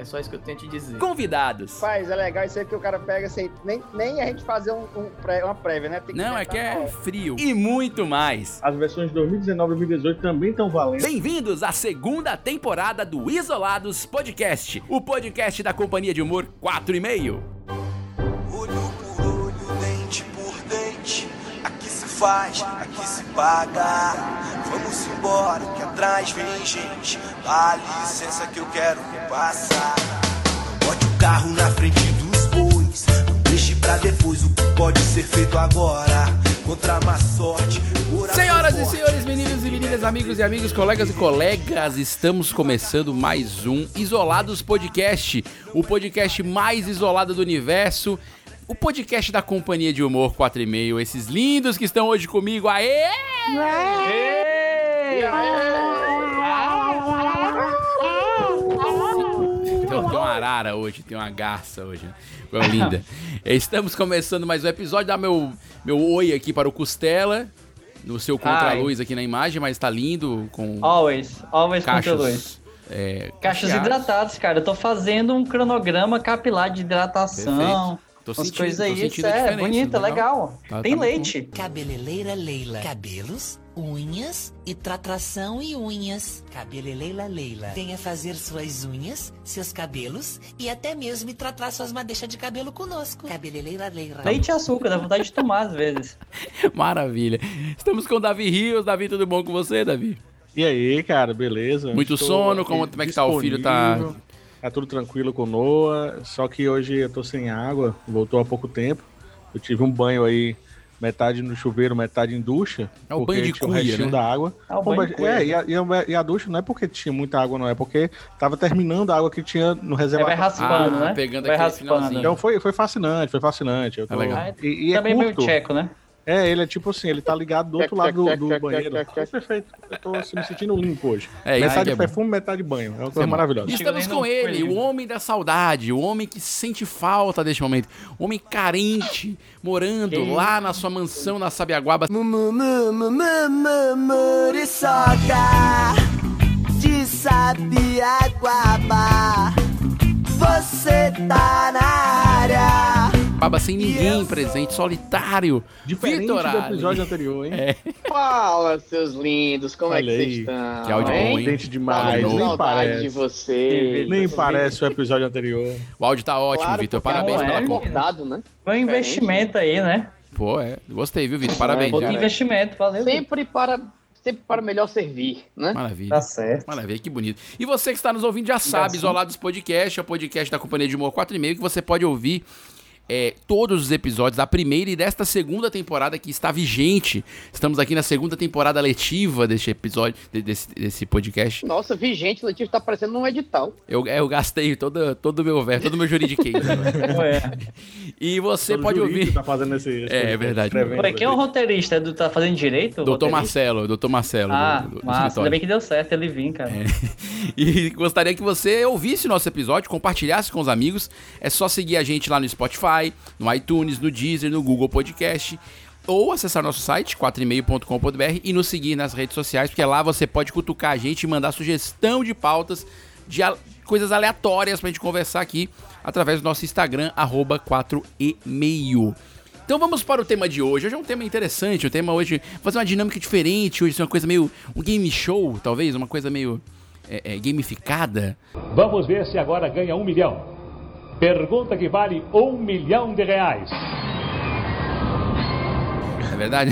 É só isso que eu tenho te dizer. Convidados. Faz, é legal isso aí que o cara pega sem nem, nem a gente fazer um, um pré- uma prévia, né? Tem Não, é que é frio. E muito mais. As versões de 2019 e 2018 também estão valendo. Bem-vindos à segunda temporada do Isolados Podcast, o podcast da companhia de humor 4 e meio. Faz, aqui se paga. Vamos embora, que atrás vem gente. Dá licença que eu quero passar. Não bote o carro na frente dos bois. Não deixe pra depois o que pode ser feito agora. Contra má sorte. Senhoras e forte. senhores, meninos e meninas, amigos e amigos, colegas e colegas, estamos começando mais um Isolados Podcast, o podcast mais isolado do universo, o podcast da companhia de humor 4 e meio, esses lindos que estão hoje comigo, aê! Tem, tem uma arara hoje, tem uma garça hoje. né? Coisa linda. Estamos começando mais um episódio. Dá meu, meu oi aqui para o Costela. No seu contra-luz aqui na imagem, mas tá lindo com Always, always contra luz. cachos. É, Cachos cacheados. hidratados, cara. Eu tô fazendo um cronograma capilar de hidratação. Tô sentindo, coisas tô aí, a é, bonita, legal. Tá- Tem tá leite. Cabeleleira Leila. Cabelos, unhas e tratação e unhas. Cabeleleira Leila. Venha fazer suas unhas, seus cabelos e até mesmo tratar suas madeixas de cabelo conosco. Cabeleleira Leila. Leite e açúcar, dá vontade de tomar às vezes. Maravilha. Estamos com o Davi Rios. Davi, tudo bom com você, Davi? E aí, cara, beleza? Muito Estou sono? Como, como é que tá o filho? Tá... Tá tudo tranquilo com o Noah, só que hoje eu tô sem água, voltou há pouco tempo. Eu tive um banho aí, metade no chuveiro, metade em ducha. É o banho de cuia, restinho né? da água. É o banho mas- de cuia. é, e a, e, a, e a ducha não é porque tinha muita água, não, é porque tava terminando a água que tinha no Aí vai reservatório. raspando, Ah, né? pegando vai aquele raspando. finalzinho. Então foi, foi fascinante, foi fascinante. Eu Tá tô- legal. E, e é Também meio curto. tcheco, né? É, ele é tipo assim, ele tá ligado do outro lado do, do banheiro. Foi perfeito. Eu tô assim, me sentindo limpo hoje. É, metade é bom. perfume, metade banho. É uma é coisa bom. maravilhosa. Estamos com ele, o homem da saudade, o homem que sente falta deste momento, o homem carente, morando lá na sua mansão na Sabiaguaba. Muriçoca de Sabiaguaba. Você tá na área. Baba sem ninguém presente, solitário. Diferente Vitor do episódio anterior, hein? É, Fala, seus lindos, como Olha é que vocês estão? Que áudio hein? bom, hein? Demais, nem saudade de parece. vocês. Nem parece o episódio anterior. o áudio tá ótimo, Claro, Vitor. porque Parabéns pela é, compra. Acordado, né? Foi um investimento aí, né? Pô, é. Gostei, viu, Vitor? Parabéns. Viu? investimento, valeu. Sempre para, sempre para melhor servir, né? Maravilha. Tá certo. Maravilha, que bonito. E você que está nos ouvindo já sabe, Isolados Podcast é o podcast da Companhia de Humor 4 e meio que você pode ouvir é, todos os episódios da primeira e desta segunda temporada que está vigente. Estamos aqui na segunda temporada letiva deste episódio, de- desse, desse podcast. Nossa, vigente, Letícia, tá parecendo um edital. Eu, é, eu gastei todo, todo o meu verbo, todo o meu juridiquês. Ué. e você Todo pode ouvir. Tá fazendo esse, esse É, é verdade. Ué, quem é o roteirista? É do Tá Fazendo Direito? Doutor roteirista? Marcelo, doutor Marcelo. Ah, do- do- massa. Ainda bem que deu certo ele vir, cara. E gostaria que você ouvisse nosso episódio, compartilhasse com os amigos. É só seguir a gente lá no Spotify, no iTunes, no Deezer, no Google Podcast. Ou acessar nosso site, 4e-mail.com.br e nos seguir nas redes sociais, porque lá você pode cutucar a gente e mandar sugestão de pautas, de coisas aleatórias pra gente conversar aqui através do nosso Instagram, arroba 4e-mail. Então vamos para o tema de hoje. Hoje é um tema interessante. O tema hoje. Fazer uma dinâmica diferente hoje. É uma coisa meio. Um game show, talvez. Uma coisa meio. é, é, gamificada. Vamos ver se agora ganha um milhão. Pergunta que vale um milhão de reais. É verdade?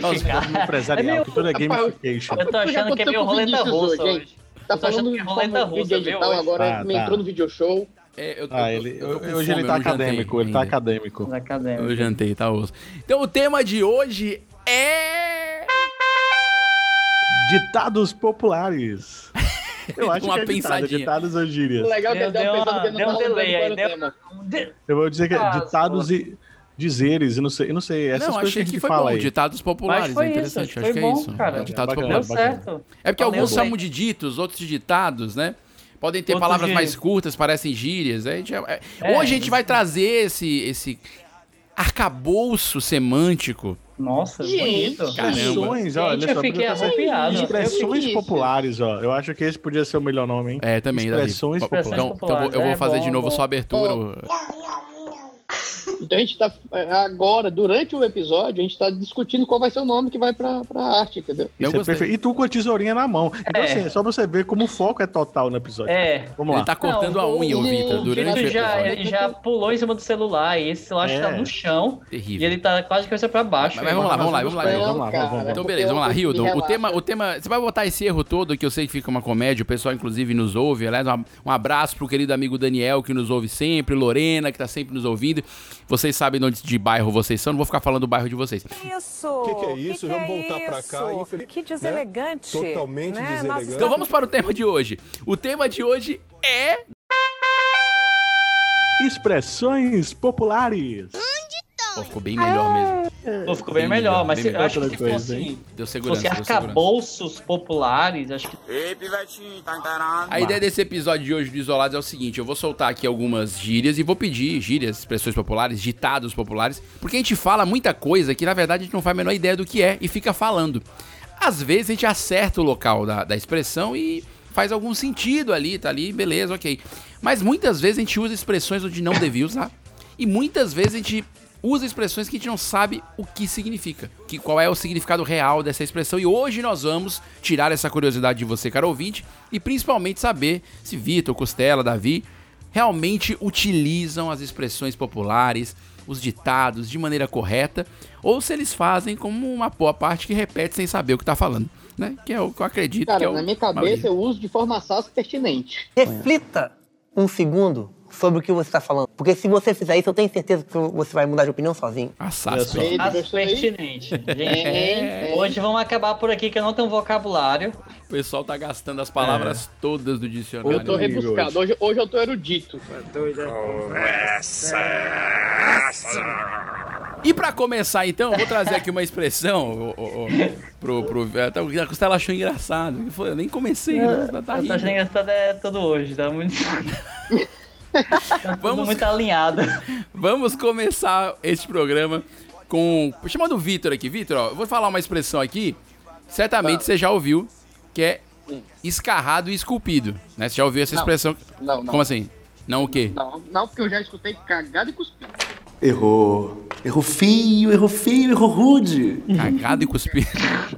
No empresarial, que tudo é gamification. Eu tô achando que é meio roleta russa hoje. Tá falando que é de roleta russa, digital, hoje. agora Ah, me tá. entrou no video show. É, eu tô- Ah, ele, eu hoje fome, ele tá acadêmico, ele tá acadêmico. Acadêmico. Eu jantei, tá osso. Então o tema de hoje é. Ditados populares. Eu acho Uma que é ditado, pensadinha. ditados ou O gírias. legal é que eu Deu tava uma- pensando que eu deu não um delay aí, deu- tema. Eu vou dizer que é Ah, ditados e dizeres, e não sei, eu não sei, essas não, coisas achei que a que gente foi fala bom. aí. Ditados populares, é interessante. acho que acho foi que é bom, isso. cara. É, ditados Bacana, Deu populares. É porque Valeu, alguns chamam de ditos, outros de ditados, né? Podem ter Outros palavras mais curtas, parecem gírias. A gente, é- é- É, hoje a gente vai trazer esse, esse arcabouço semântico. Nossa, Gente, bonito. Caramba. Expressões, ó, Gente, olha eu fiquei arrepiado. Expressões fiquei populares, ó. Eu acho que esse podia ser o melhor nome, hein? É, também. Expressões Então, populares. então eu vou- eu vou É fazer bom, de novo bom. só a abertura. Então a gente tá é, agora, durante o episódio, a gente tá discutindo qual vai ser o nome que vai pra, pra arte, entendeu? É. E tu com a tesourinha na mão. Então, É. assim, é só você ver como o foco é total no episódio. É. Vamos lá. Ele tá cortando Não, a unha, ele- Vitor, o durante o já, episódio. ele já pulou em cima do celular e esse celular É. está no chão e Terrível. ele tá quase de cabeça pra baixo. Mas vamos lá, vamos lá, vamos lá. Vamos lá, vamos lá, vamos lá. Então, beleza, vamos lá, Hildon. O tema, o tema. Você vai botar esse erro todo, que eu sei que fica uma comédia, o pessoal, inclusive, nos ouve. Aliás, um, um abraço pro querido amigo Daniel, que nos ouve sempre, Lorena, que tá sempre nos ouvindo. Vocês sabem de onde de bairro vocês são, não vou ficar falando do bairro de vocês. Isso. O que, que é isso? Que Vamos que é voltar pra cá. isso? infeliz- Que deselegante. Né? Totalmente né? deselegante. Nós Então vamos para o tema de hoje. O tema de hoje é. Expressões populares. Pô, ficou bem melhor mesmo. Pô, ficou bem Bem melhor, melhor, mas bem eu melhor. acho que se Outra fosse, coisa, hein? Deu se segurança. fosse arcabouços populares, acho que Ei, pivetinho, tá encarado? A ideia desse episódio de hoje do Isolados é o seguinte: eu vou soltar aqui algumas gírias e vou pedir gírias, expressões populares, ditados populares, porque a gente fala muita coisa que na verdade a gente não faz a menor ideia do que é e fica falando. Às vezes a gente acerta o local da, da expressão e faz algum sentido ali, tá ali, beleza, ok. Mas muitas vezes a gente usa expressões onde não devia usar e muitas vezes a gente usa expressões que a gente não sabe o que significa, que qual é o significado real dessa expressão. E hoje nós vamos tirar essa curiosidade de você, caro ouvinte, e principalmente saber se Vitor, Costela, Davi realmente utilizam as expressões populares, os ditados de maneira correta, ou se eles fazem como uma boa parte que repete sem saber o que tá falando, né? Que é o que eu acredito que é Cara, o na minha cabeça eu uso de forma sassa pertinente. Reflita um segundo sobre o que você está falando. Porque se você fizer isso, eu tenho certeza que você vai mudar de opinião sozinho. Assassin. Ele as gostou aí? pertinente. Gente, É, é. hoje vamos acabar por aqui que eu não tenho vocabulário. O pessoal tá gastando as palavras todas do dicionário. Eu tô rebuscado. Hoje, hoje eu tô erudito. E pra começar, então, eu vou trazer aqui uma expressão ô, ô, ô, pro, o Costela achou engraçado. Eu nem comecei, né? Tá, tá eu tô achando engraçado é tudo hoje, tá muito. tá Vamos- muito alinhado. Vamos começar este programa com. Chamando o Vitor aqui. Vitor, ó, eu vou falar uma expressão aqui. Certamente você já ouviu, que é escarrado e esculpido. Né? Você já ouviu essa Não. expressão? Não, não. Como assim? Não o quê? Não, não, porque eu já escutei cagado e cuspido. Errou. Errou feio, errou feio, errou rude. Cagado e cuspido.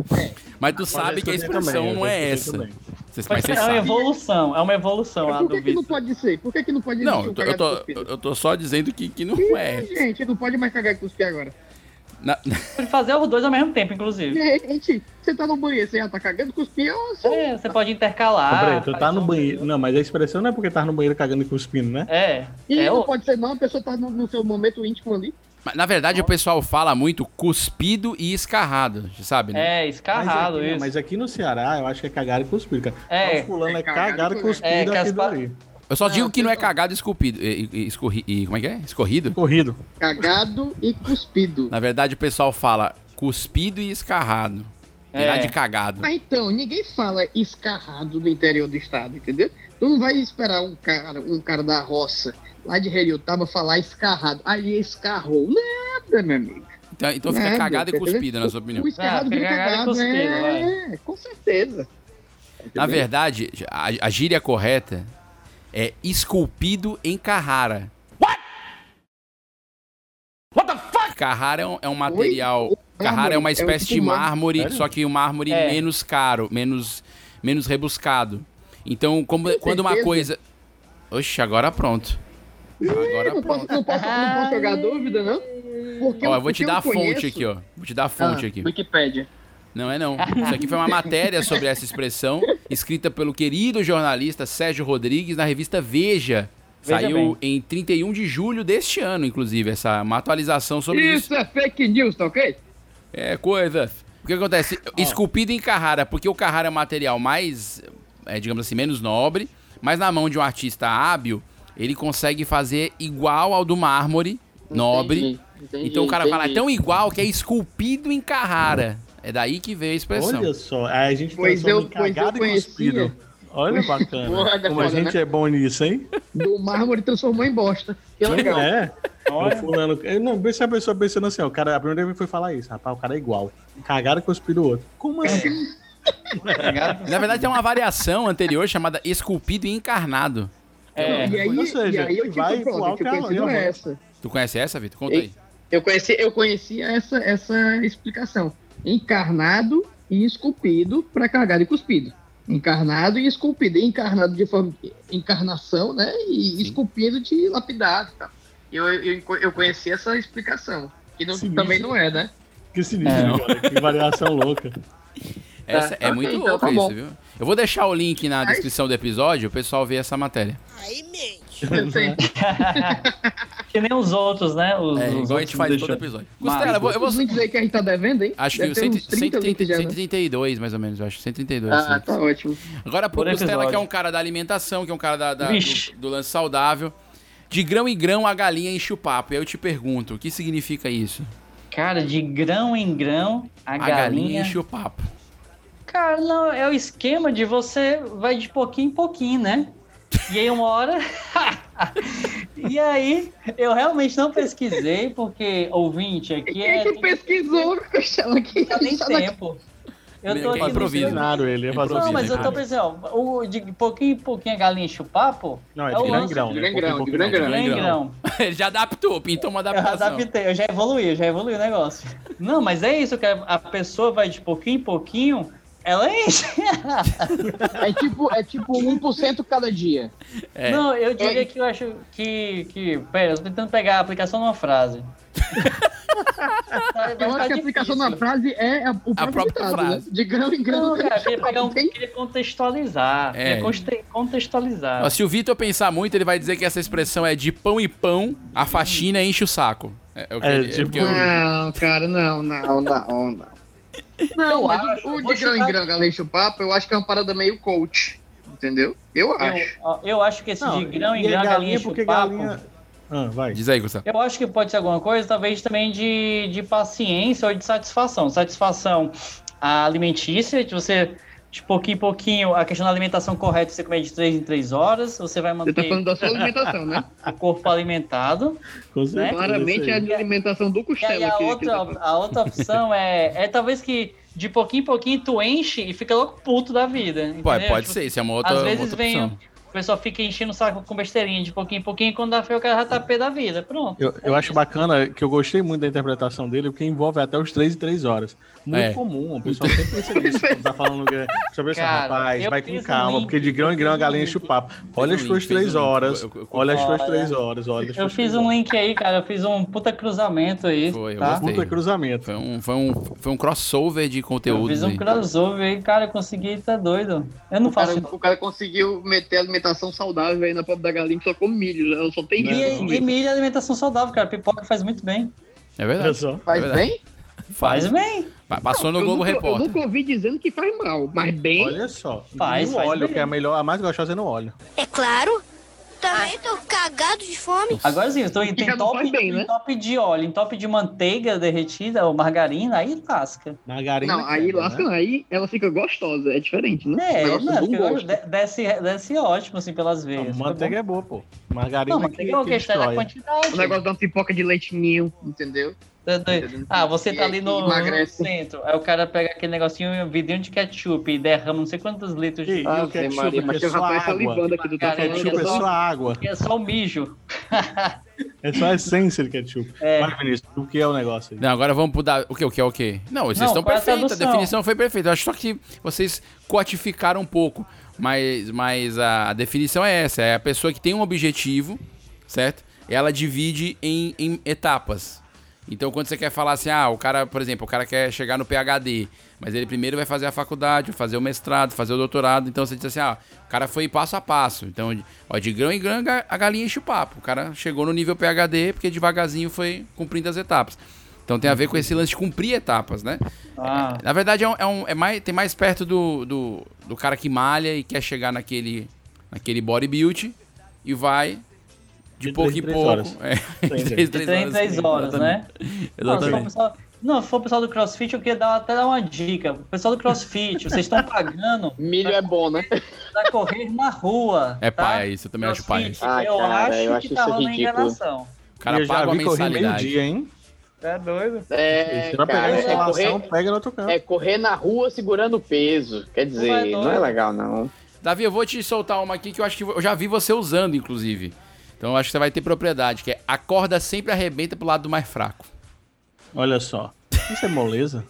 Mas tu sabe que a expressão também, não é essa. também. Mas Mas você é uma evolução, é uma evolução a Por que, que não pode ser? Por que, que não pode Não, existir eu um tô, eu, tô, cuspido? eu tô só dizendo que, que não é. Gente, não pode mais cagar e cuspir agora. Na- Pode fazer os dois ao mesmo tempo, inclusive. Gente, você tá no banheiro, você já tá cagando e cuspindo, ou você... É, você pode intercalar. Peraí, tu tá no banheiro. Não, mas a expressão não é porque tá no banheiro cagando e cuspindo, né? É. E é não o... pode ser não, a pessoa tá no, no seu momento íntimo ali. Mas, na verdade, o pessoal fala muito cuspido e escarrado, sabe? Né? É, escarrado mas aqui, não, isso. mas aqui no Ceará, eu acho que é cagar e cuspir, cara. É. o fulano é, É cagado cagado e cuspido É, aqui pa- ali. Eu só digo Não, que não é cagado e esculpido. E, e- escorri, e como é que é? Escorrido? Corrido. Cagado e cuspido. Na verdade, o pessoal fala cuspido e escarrado. Virar É. de cagado. Mas então, ninguém fala escarrado no interior do estado, entendeu? Tu não vai esperar um cara, um cara da roça, lá de Heriotaba, falar escarrado. Aí escarrou. Nada, meu amigo. Então, então fica Nada, cagado e tá entendendo? cuspido, na sua opinião. O escarrado Ah, fica vira cagado e cagado, cuspido, é, com certeza. Na verdade, a, a gíria correta é esculpido em Carrara. What? What the fuck? Carrara é um, é um material. Oi? Carrara é uma é um espécie tipo de mármore. mármore, só que um mármore É. menos caro, menos, menos rebuscado. Então, como, quando uma coisa. Oxe, agora pronto. Agora Não posso, não, posso, não posso jogar dúvida, não? Porque Ó, eu- eu vou te dar a fonte conheço- aqui, ó. Vou te dar a fonte Ah, aqui. Wikipédia. Não é não. Isso aqui foi uma matéria sobre essa expressão, escrita pelo querido jornalista Sérgio Rodrigues na revista Veja. Veja Saiu em 31 de julho deste ano, inclusive, essa uma atualização sobre isso. Isso é fake news, tá ok? É coisa. O que acontece? Esculpido em Carrara, porque o Carrara é um material mais, é, digamos assim, menos nobre, mas na mão de um artista hábil, ele consegue fazer igual ao do mármore, nobre. entendi, então o cara fala, é entendi. tão igual que é esculpido em Carrara. É daí que veio a expressão. Olha só, aí a gente Pois transforma eu- em pois eu cagado e conhecia. Olha bacana. Porra, Como a gente né? é bom nisso, hein? Do mármore transformou em bosta. Que legal. É. O fulano. eu Não, vê se a pessoa pensando assim, ó, o cara, a primeira vez foi falar isso, rapaz, o cara é igual. Cagaram e cuspido o outro. Como assim? Na verdade, tem uma variação anterior chamada esculpido e encarnado. É, e aí, ou seja, e aí eu vai pronto, pro eu conhecido essa. Tu conhece essa, Vitor? Conta aí. Eu conheci, eu conheci essa, essa explicação. Encarnado e esculpido para cagado e cuspido. Encarnado e esculpido. Encarnado de forma encarnação, né? E esculpido de lapidado. e tal. Eu, eu, eu conheci essa explicação. Que não- também não é, né? Que sinistro, cara, que variação louca. Essa é muito então louco tá isso, viu? Eu vou deixar o link na descrição do episódio, o pessoal vê essa matéria. Que nem os outros, né? Os, É, os igual a gente faz todo episódio. Costela, eu vou, eu vou- aí que a gente tá devendo, hein? Acho Deve que o uns 30 links já, né? 132, mais ou menos, eu acho. 132. Ah, tá ótimo. Agora pro Por Costela, que é um cara da alimentação, que é um cara da, da- do, do lance saudável. De grão em grão, a galinha enche o papo. E aí eu te pergunto, o que significa isso? Cara, de grão em grão, a, A galinha galinha. enche o papo. Cara, não, é o esquema de você vai de pouquinho em pouquinho, né? E aí uma hora. e aí, eu realmente não pesquisei, porque ouvinte aqui Quem é. que pesquisou? Chama aqui. Não tem tempo. Eu tô aqui no. Ensinaram ele, fazer Não, mas eu tô pensando, ó, o, de pouquinho em pouquinho a galinha enche o papo. Não, é é de o grão em lance grão. de né? grão em grão, de grão em grão. Ele já adaptou, pintou uma Eu adaptação. adaptei, eu já evoluí, eu já evoluí o negócio. Não, mas é isso, que a pessoa vai de pouquinho em pouquinho, ela enche. É tipo, é tipo 1% cada dia. É. Não, eu diria É. que eu acho que, que. Pera, eu tô tentando pegar a aplicação numa frase. Eu acho que a aplicação difícil. na frase é a, o próprio própria ditado, frase. né? De grão em grão. Não, cara, eu queria pegar um. Tem- Queria contextualizar. É. Queria conte- contextualizar. Se o Vitor pensar muito, ele vai dizer que essa expressão é de pão e pão, a faxina enche o saco. É, é o que É, é tipo- o que eu- Não, cara, não, não, não, não. Não, acho, o, de grão em grão, galinha o papo, eu acho que é uma parada meio coach. Entendeu? Eu acho. Eu, eu acho que esse Não, de grão em grão, a galinha porque papo. galinha. Ah, vai. Diz aí, Gustavo. Eu acho que pode ser alguma coisa, talvez também de, de paciência ou de satisfação. Satisfação alimentícia, de você, de pouquinho em pouquinho, a questão da alimentação correta, você comer de 3 em 3 horas, você vai Você manter tá falando da sua alimentação, né? o corpo alimentado. Com certeza, Claramente é a alimentação do E aí costela a aqui. outra, a outra opção é, é talvez que de pouquinho em pouquinho tu enche e fica louco puto da vida. Pode, pode Tipo, ser, isso é uma outra, Às uma vezes outra vem, opção. O pessoal fica enchendo o saco com besteirinha de pouquinho em pouquinho, quando dá feio o cara já tá pé da vida. Pronto. Eu, eu acho bacana que eu gostei muito da interpretação dele, porque envolve até os 3 e 3 horas. Muito É. comum, o pessoal sempre pensa nisso. quando tá falando que- sobre isso, Cara, rapaz, eu vai com um calma, link, porque de grão em eu grão a galinha enche o papo. Olha as suas fez um 3 link. horas, Eu- eu- olha as suas Olha. 3 horas, olha Eu fiz um link aí, cara. Eu fiz um puta cruzamento aí. Foi, eu tá? Puta cruzamento. Foi um, foi, um, foi um crossover de Eu conteúdos fiz um aí. crossover aí, cara. Eu consegui, tá doido. Eu não O cara, faço. o cara conseguiu meter alimentação saudável aí na pobre da galinha que só come milho, ela só tem E, risco. e milho é alimentação saudável, cara. Pipoca faz muito bem. É verdade. só. Faz É verdade. bem? Faz bem. Pa- Passou no eu Globo nunca, Eu Repórter. nunca ouvi dizendo que faz mal, mas bem. Olha só. Faz, no faz óleo, bem. que é a melhor, a mais gostosa é no óleo. É claro. Também tô cagado de fome. Agora sim, eu tô em Que não top, bem, em né? top de óleo, em top de manteiga derretida ou margarina, aí lasca. Margarina. Não, aí quebra, lasca, né? aí ela fica gostosa, é diferente, né? É, negócio não, desce, desce ótimo, assim, pelas veias. Não, manteiga bom. é boa, pô. Margarina Não, que, manteiga é o que questão da quantidade. O negócio da pipoca de leitinho, entendeu? Doido. Ah, você tá ali no, no centro, aí o cara pega aquele negocinho, um vidrinho de ketchup e derrama não sei quantos litros de... Ah, o ketchup, Maria, mas é só água. salivando aqui do Cara, tamanho Ketchup é da- só água. É só o mijo. É só a essência de ketchup. É. Vai, Vinícius, o que é o negócio aí? Não, agora vamos mudar. O que, o que, o que? Não, vocês Não, estão é a perfeitos. A tradução? definição foi perfeita. Eu acho só que vocês coatificaram um pouco. Mas, mas a, a definição é essa: é a pessoa que tem um objetivo, certo? Ela divide em, em etapas. Então, quando você quer falar assim, ah, o cara, por exemplo, o cara quer chegar no PhD, mas ele primeiro vai fazer a faculdade, vai fazer o mestrado, fazer o doutorado. Então, você diz assim, ah, o cara foi passo a passo. Então, ó, de grão em grão, a galinha enche o papo. O cara chegou no nível PhD porque devagarzinho foi cumprindo as etapas. Então, tem a ver com esse lance de cumprir etapas, né? Ah. É, na verdade, é, um, é, um- é mais, tem mais perto do, do, do cara que malha e quer chegar naquele, naquele bodybuild e vai de, pouco três em pouco. horas. É, De três três em três horas, né? Não, se for o Exatamente. pessoal- Não, se for o pessoal do CrossFit, eu queria dar, até dar uma dica. O pessoal do CrossFit, vocês estão pagando Milho é bom, né? pra correr na rua. É tá? paia isso, eu também acho paia isso. Ai, eu cara, acho eu que acho tá isso rolando enganação. O cara eu já paga correr mensalidade. meio-dia, hein? É doido? É, Se não pegar cara, a é instalação, correr, pega no outro canto. é correr na rua segurando peso. Quer dizer, Não é não, é legal, não. Davi, eu vou te soltar uma aqui que eu acho que eu já vi você usando, inclusive. Então eu acho que você vai ter propriedade, que é a corda sempre arrebenta pro lado do mais fraco. Olha só. Isso é moleza?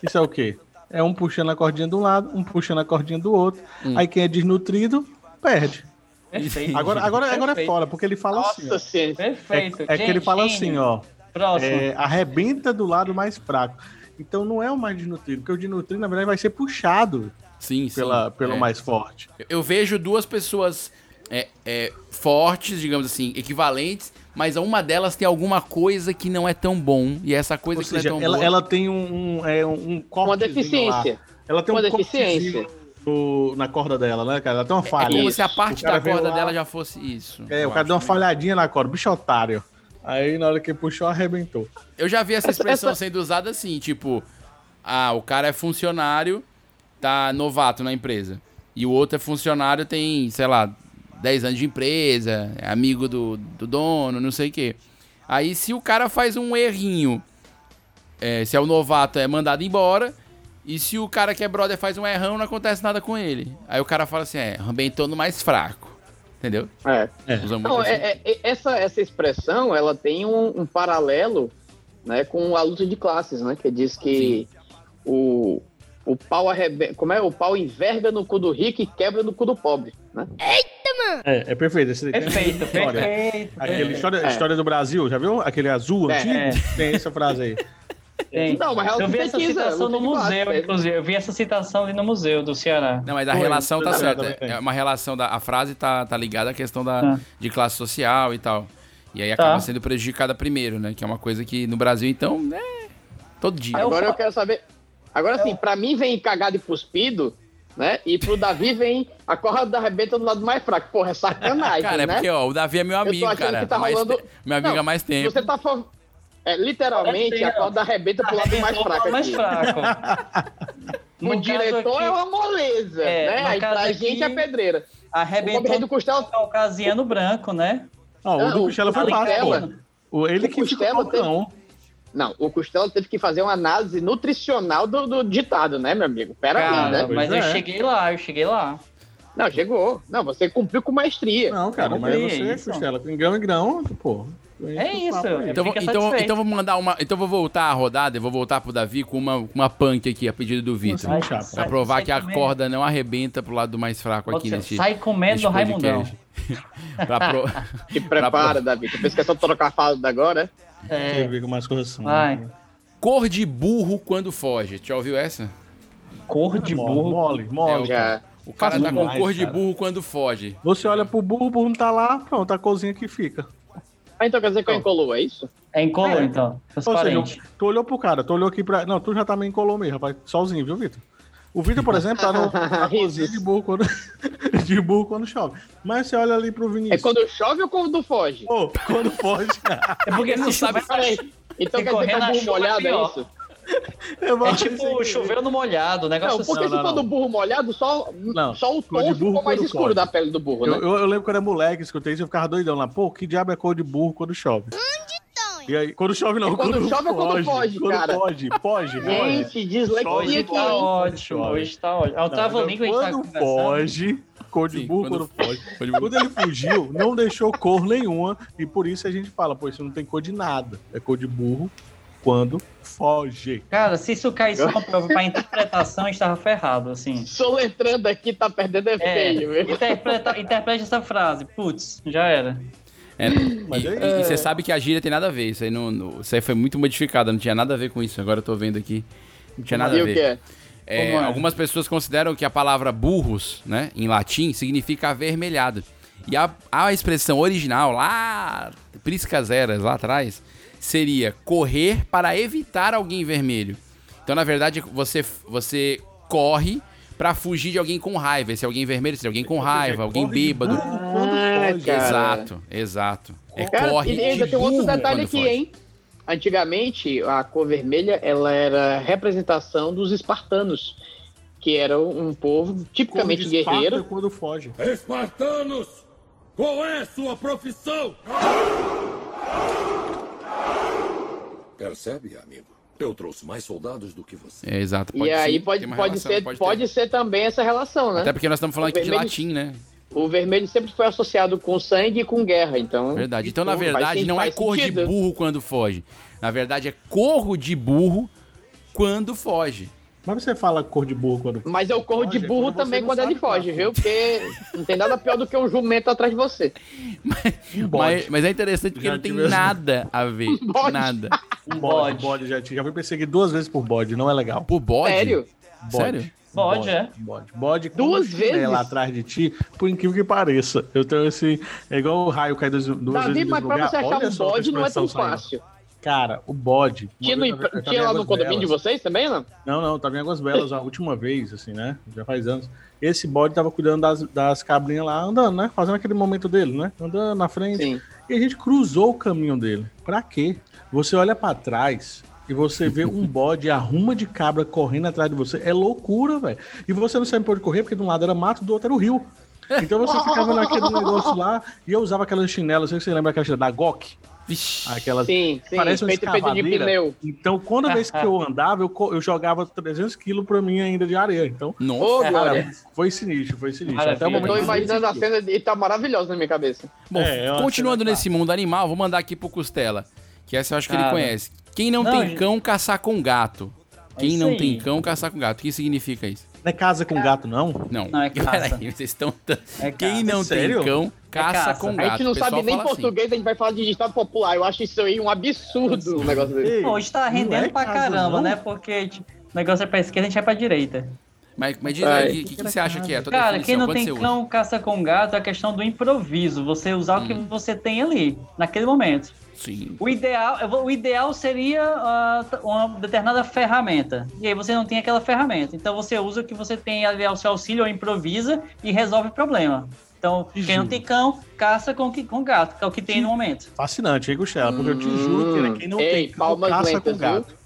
Isso é o quê? É um puxando a cordinha de um lado, um puxando a cordinha do outro. Hum. Aí quem é desnutrido, perde. Perfeito. Agora, agora, agora é fora, porque ele fala assim. ó. Nossa. Perfeito. É, é que ele Gente, fala gênio. assim, ó. Próximo. É, arrebenta do lado mais fraco. Então não é o mais desnutrido, porque o desnutrido, na verdade, vai ser puxado Sim, sim. pela, pelo É. mais forte. Eu vejo duas pessoas é, é, fortes, digamos assim, equivalentes, mas uma delas tem alguma coisa que não é tão bom. E essa coisa Ou que seja, não é tão ela, boa. ela tem um, um, é, um Uma deficiência. lá. Ela tem Uma um deficiência. no- na corda dela, né, cara? Ela tem uma É falha. como se a parte da corda lá- dela já fosse isso. É, o cara deu uma falhadinha na corda, bicho otário. Aí na hora que puxou, arrebentou. Eu já vi essa expressão sendo usada assim, tipo, ah, o cara é funcionário, tá novato na empresa. E o outro é funcionário, tem, sei lá, 10 anos de empresa, é amigo do, do dono, não sei o quê. Aí se o cara faz um errinho, é, se é o novato, é mandado embora. E se o cara que é brother faz um errão, não acontece nada com ele. Aí o cara fala assim, é, arrebentou no mais fraco. Entendeu? É. Usa muito Não, assim. é- é- essa, essa expressão, ela tem um, um paralelo né, com a luta de classes, né? Que diz que o, o pau arrebenta... Como é? O pau enverga no cu do rico e quebra no cu do pobre, né? É, é perfeito. Esse Perfeito, história. perfeito. Aquele história, É. história do Brasil, já viu? Aquele azul É. antigo? É. Tem essa frase aí. Tem. Não, mas ela eu vi essa citação no museu, classe, inclusive. Eu vi essa citação ali no museu do Ceará. Não, mas a Foi, relação tá certa. É uma relação da a frase tá, tá ligada à questão da, Tá. de classe social e tal. E aí Tá. acaba sendo prejudicada primeiro, né? Que é uma coisa que no Brasil, então, é todo dia. Agora eu quero saber... Agora sim, pra mim vem cagado e cuspido, né? E pro Davi vem a corda da arrebenta do lado mais fraco. Porra, é sacanagem, Cara, é né? porque, ó, o Davi é meu amigo, cara. que tá mais rolando- te- Meu amigo Não, há mais tempo. Você tá falando... É, literalmente, a corda arrebenta pro lado mais pro fraco mais aqui. fraco. O No diretor aqui- é uma moleza, É, né? Aí pra aqui- gente é pedreira. O Arrebentou do o Costela... caucasiano branco, né? Ó, o Não, do o- Costela foi fácil, pô. O- Ele o que ficou teve- não. O Costela teve que fazer uma análise nutricional do, do ditado, né, meu amigo? Pera aí, Cara, né? pois mas eu é. cheguei lá, eu cheguei lá. Não, chegou. Não, você cumpriu com maestria. Não, cara, mas foi você, isso. Costela, com grão em grão, pô. É isso. Então, vou- Fica então, então vou mandar uma. Então vou voltar a rodada, eu vou voltar pro Davi com uma, uma punk aqui, a pedido do Vitor. Pra provar sai que a comendo. corda não arrebenta pro lado do mais fraco aqui Você nesse. sai comendo do Raimundão. pra pro... Te prepara, Davi. Tu pensa que é só trocar a fala da agora? Eu É, ver com mais correção. vai. Cor de burro quando foge. Já ouviu essa? Cor de burro. mole, mole. Já. O cara Faz tá com demais, cor de cara. burro quando foge. Você olha pro burro, o burro não tá lá, pronto, a cozinha que fica. Ah, então quer dizer que eu incolou, é isso? É incolor, É. então. Ou seja, tu olhou pro cara, tu olhou aqui pra. Não, tu já tá meio incolor mesmo, rapaz. Sozinho, viu, Vitor? O Vitor, por exemplo, tá no, na cozinha de burro quando, de burro quando chove. Mas você olha ali pro É Vinícius. quando chove ou quando foge? Pô, quando foge. É porque Ele não sabe Peraí. Então quer dizer que é na burro é molhado, é isso? eu É tipo choveu no molhado, o negócio Não, porque assim. se for do burro molhado, só, Não, só o tom ficou mais escuro foge. da pele do burro, Eu, né? eu, eu lembro quando era moleque, escutei isso, eu ficava doidão lá. Pô, que diabo é cor de burro quando chove? E aí, quando chove não, É quando chove ou quando foge, quando cara? Foge, foge, foge. Gente, dislexia Hoje aqui, tá ótimo, hoje tá ótimo. É o Não, trava-língua a gente tá quando foge, cor de Sim, burro quando- quando foge. Quando ele fugiu, não deixou cor nenhuma, e por isso a gente fala, pô, isso não tem cor de nada. É cor de burro quando foge. Cara, se isso caísse uma prova pra interpretação, a gente tava ferrado, assim. Soletrando aqui, tá perdendo é É, feio, viu? interpreta, interprete essa frase. Putz, já era. É, e, é e- e você sabe que a gíria tem nada a ver. Isso aí, não, não- isso aí foi muito modificado, não tinha nada a ver com isso. Agora eu tô vendo aqui. Não tinha nada E a o ver. que é? É, é? Algumas pessoas consideram que a palavra burros, né, em latim, significa avermelhado. E a, a expressão original, lá, priscas eras, lá atrás, seria correr para evitar alguém vermelho. Então, na verdade, você, você corre para fugir de alguém com raiva. Esse alguém vermelho seria alguém com raiva, alguém bêbado. Ah. Exato, exato. É Cara, corre e ainda tem um outro detalhe aqui, foge. hein? Antigamente, a cor vermelha ela era representação dos espartanos, que eram um povo tipicamente guerreiro. quando foge. Espartanos, qual é sua profissão? Percebe, amigo? Eu trouxe mais soldados do que você. É, exato. E aí sim, pode, pode, relação, ser, pode, ter. ser também essa relação, né? Até porque nós estamos falando O aqui de vermelho- latim, né? O vermelho sempre foi associado com sangue e com guerra, então. Verdade. Então, na verdade, não é cor de sentido. burro quando foge. Na verdade, é corro de burro quando foge. Mas você fala cor de burro quando Mas eu corro de burro também quando ele foge, viu? Porque não tem nada pior do que um jumento atrás de você. Um bode. Mas, mas é interessante porque Já não tem essa- nada a ver. bode. Nada. Um bode, bode já, já fui perseguido duas vezes por bode, não é legal. Por bode? Sério? Bode. Sério? Bode, é? Bode. Bode com Duas vezes? atrás de ti, por incrível que pareça. Eu tenho esse. É igual o raio cai duas, duas Davi, vezes no mas mesmo pra lugar. você achar Olha um bode não é tão expressão saiu. Cara, o bode. Tinha, no, tava- tinha lá no condomínio de vocês também, não? Não, não, tava em Águas Belas a última vez, assim, né? Já faz anos. Esse bode tava cuidando das, das cabrinhas lá, andando, né? Fazendo aquele momento dele, né? Andando na frente. Sim. E a gente cruzou o caminho dele. Pra quê? Você olha pra trás e você vê um bode arruma de cabra correndo atrás de você. É loucura, velho. E você não sabe pra onde correr, porque de um lado era mato, do outro era o rio. Então você ficava naquele negócio lá e eu usava aquelas chinelas, não sei se você lembra aquela chinela da GOK. Vixe. Aquelas Sim, sim, parece feito, feito de pneu. Então, toda vez que eu andava, eu, eu jogava 300 quilos pra mim ainda de areia. Então, Nossa. Cara, foi sinistro, foi sinistro. Maravilha. Até o Eu momento tô eu imaginando a cena e tá maravilhosa na minha cabeça. Bom, É, acho continuando nesse mundo animal, vou mandar aqui pro Costela. Que essa eu acho que ele Cara. conhece. Quem não, Não, tem gente. cão, caçar com gato. Quem não tem cão, caçar com gato. O que significa isso? Não é casa com gato, não? Não. Não, é caça. Peraí, vocês estão. É Quem não Sério? tem cão, caça, caça. com A gato. gente não sabe nem assim. português, a gente vai falar de ditado popular. Eu acho isso aí um absurdo um negócio desse. Ei, Hoje tá rendendo é pra casa, caramba, não? né? Porque tipo, o negócio é pra esquerda, a gente vai pra direita. Mas, mas diz aí, o que, que você acha que é? A tua Cara, quem não quando tem cão, caça com gato, é a questão do improviso. Você usar o que Hum. você tem ali, naquele momento. Sim. O ideal, o ideal seria t- uma determinada ferramenta. E aí você não tem aquela ferramenta. Então você usa o que você tem ali ao seu auxílio, ou improvisa e resolve o problema. Então, quem não tem cão, caça com, que- com gato, que é o que tem no momento. Fascinante, hein, Gustavo? Porque eu te juro que era quem não Ei, tem cão, caça lentas, com gato.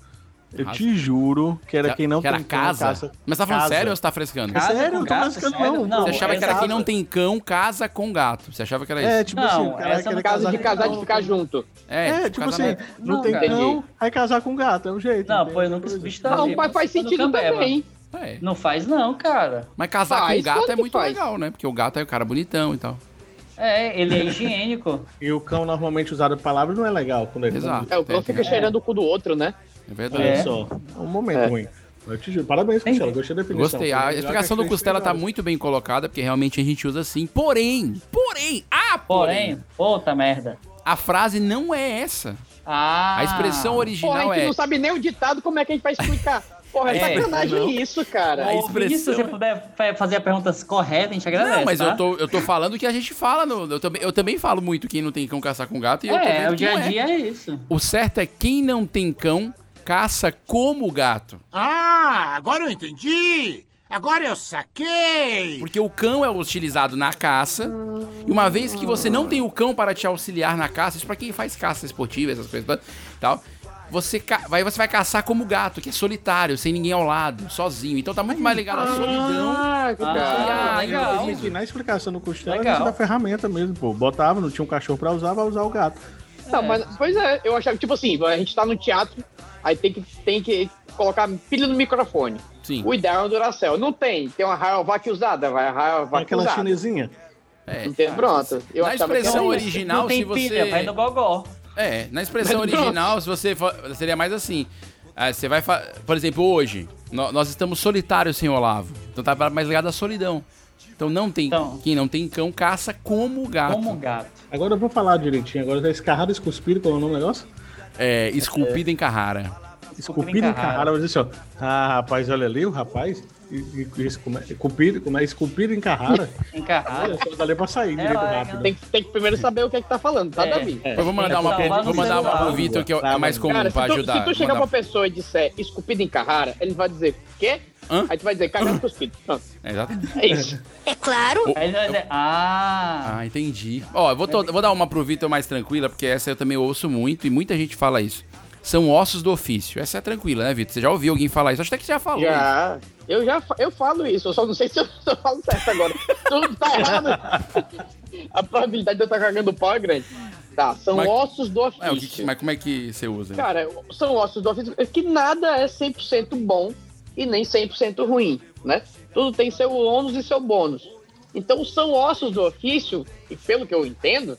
Eu te juro que era quem não que era tem cão, casa? caça. Mas tá falando casa. sério ou você tá frescando? Casa sério, não tô gato, frescando, não. Você achava que era quem não tem cão, casa com gato. Você achava que era isso? É, tipo Não, assim, cara essa Caso casar de casar cão. de ficar junto. É, É, tipo assim, não, Não, tem cão, aí casar com gato, é o jeito. Não, pô, eu nunca vi Não, mas faz sentido também. É. Não faz não, cara. Mas casar Faz, com gato claro é muito faz. legal, né? Porque o gato é o cara bonitão e tal. É, ele é higiênico. E o cão normalmente usado palavra não é legal quando ele Exato. É, o cão fica cheirando o cu do outro, né? É verdade. Olha É. só, é um momento É. ruim. Eu te juro, parabéns, Costela, gostei da definição. Gostei. A explicação do Costela tá muito bem colocada, porque realmente a gente usa assim. Porém, porém, ah, porém, Porém, puta merda. a frase não é essa. Ah. A expressão Porra, a original gente é. não sabe nem o ditado, como é que a gente vai explicar? Porra, é, É, sacanagem não. isso, cara. A expressão Vinícius, se você é- puder fa- fazer perguntas corretas, a gente agradece. Não, mas tá? eu, tô, eu tô falando o que a gente fala. No, eu, também, eu também falo muito quem não tem cão caçar com gato. E eu tô É, vendo o dia a é. dia é isso. O certo é quem não tem cão caça como gato. Ah, agora eu entendi! Agora eu saquei! Porque o cão é utilizado na caça. E uma vez que você não tem o cão para te auxiliar na caça, isso pra quem faz caça esportiva, essas coisas tal, você, ca- vai, você vai caçar como gato, que é solitário, sem ninguém ao lado, sozinho. Então tá muito mais ligado à solidão. Ah, que Ah, legal. E na explicação do Costela, Legal. a gente dá ferramenta mesmo, pô. Botava, não tinha um cachorro pra usar, vai usar o gato. Não, mas, pois é, eu achava, tipo assim, a gente tá no teatro, aí tem que, tem que colocar pilha no microfone. Sim. O ideal é o Duracell. Não tem, tem uma Rayovac usada, vai Rayovac aquela usada. chinesinha. É. Entendeu? Pronto. Eu Na expressão original, não tem se você. pilha, vai no gogó. É, na expressão Mas original, se você for, seria mais assim. Ah, você vai, por exemplo, hoje, nó- nós estamos solitários sem Olavo. Então tá mais ligado à solidão. Então não tem. Quem não tem cão caça como gato. Como gato. Agora eu vou falar direitinho. Agora tá escarrado, escuspido, qual é o nome do negócio? É, esculpido em Carrara. Esculpido em Carrara. Mas assim, ó. Ah, rapaz, olha ali o rapaz. Isso, como é, esculpido, como é esculpido em Carrara. em Carrara. Só dali pra sair direito rápido. Tem, que- tem que primeiro saber o que é que tá falando, tá, É, Davi? Eu vou mandar uma, salvar vou mandar uma pro Vitor, que é o- é o mais comum Cara, pra tu, ajudar. se tu chegar Mandar- pra pessoa e disser esculpido em Carrara, ele vai dizer, quê? Hã? Aí tu vai dizer, cagado cuspido. Pronto. É, exatamente. É isso. É claro. Aí ele vai dizer, ah, Ah, entendi. Ó, eu vou, to- eu vou dar uma pro Vitor mais tranquila, porque essa eu também ouço muito e muita gente fala isso. São ossos do ofício. Essa é tranquila, né, Vitor? Você já ouviu alguém falar isso? Acho até que você já falou. isso. Já. Eu já eu falo isso, eu só não sei se eu, se eu falo certo agora. Tudo tá errado. A probabilidade de eu estar cagando pau é grande. Tá, são Mas- ossos do ofício. É, que mas como é que você usa? Cara, são ossos do ofício, é que nada é 100% bom e nem 100% ruim, né? Tudo tem seu ônus e seu bônus. Então, são ossos do ofício, e pelo que eu entendo,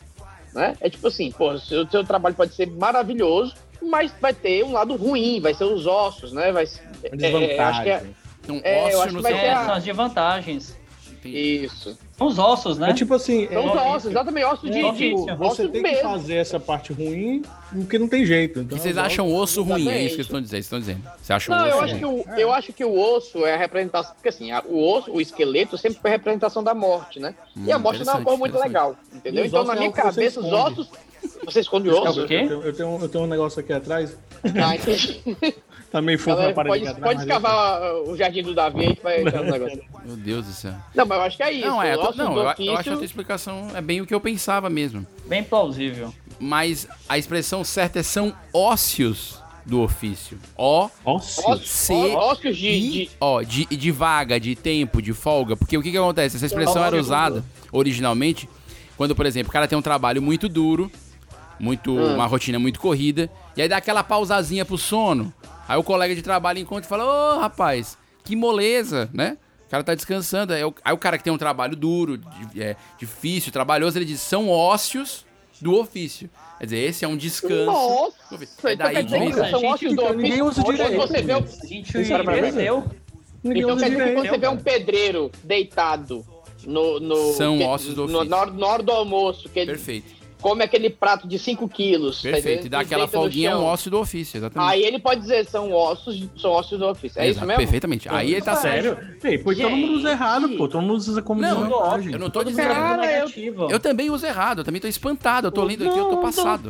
né? É tipo assim, pô, o seu, seu trabalho pode ser maravilhoso, mas vai ter um lado ruim, vai ser os ossos, né? Vai ser, é, acho que é, Então, é, eu ósseo acho que no vai ser é, a- são as desvantagens. Isso. São os ossos, né? É tipo assim, São os é, ossos, exatamente, ossos de, é, de tipo, você tem que fazer essa parte ruim, porque não tem jeito. Então, E vocês agora- acham osso ruim? É isso que vocês estão dizendo. Vocês estão dizendo. Você acha um Não, osso eu acho, ruim? que o, eu acho que o osso é a representação. Porque assim, a- o osso, o esqueleto sempre foi a representação da morte, né? e a Hum, morte não é uma coisa muito legal. Entendeu? Então, na é minha cabeça, os ossos. Você esconde osso? eu tenho, eu, tenho, eu tenho um negócio aqui atrás. Ah, entendi. Meio fofo Galera, pode, pode o jardim do Davi aí que vai entrar no negócio. Meu Deus do céu. Não, mas eu acho que é isso. Não, é, o osso não eu, acho que a tua explicação é bem o que eu pensava mesmo. Bem plausível. Mas a expressão certa é são ósseos do ofício. Ó, Ósseos? C, de- I, de- ó, de, de vaga, de tempo, de folga. Porque o que que acontece? Essa expressão era usada originalmente quando, por exemplo, o cara tem um trabalho muito duro, muito Hum. uma rotina muito corrida, e aí dá aquela pausazinha pro sono. Aí o colega de trabalho encontra e fala: Ô, rapaz, que moleza, né? O cara tá descansando. Aí o, aí o cara que tem um trabalho duro, é, difícil, trabalhoso, ele diz: são ósseos do ofício. Quer dizer, esse é um descanso. Nossa, É então daí quer dizer que que vem. são ósseos do ninguém ofício. usa Quando direito, você vê o- gente. Ninguém Então quer dizer que quando você vê um pedreiro deitado no. no São que- ossos do no, ofício. na, hora, na hora do almoço, que ele Perfeito. Come aquele prato de 5 quilos. tá Perfeito. entendendo? E dá aquela folguinha, é um ósseo do ofício, exatamente. Aí ele pode dizer, são ossos, são ossos do ofício. É Exato, isso mesmo? Perfeitamente. Aí ele tá certo. Sério? Ei, pois todo mundo usa errado, pô. Todo mundo usa como Não, eu não tô dizendo. Cara, eu- negativo. Eu também uso errado, eu também tô espantado. Eu tô lendo aqui, eu tô passado.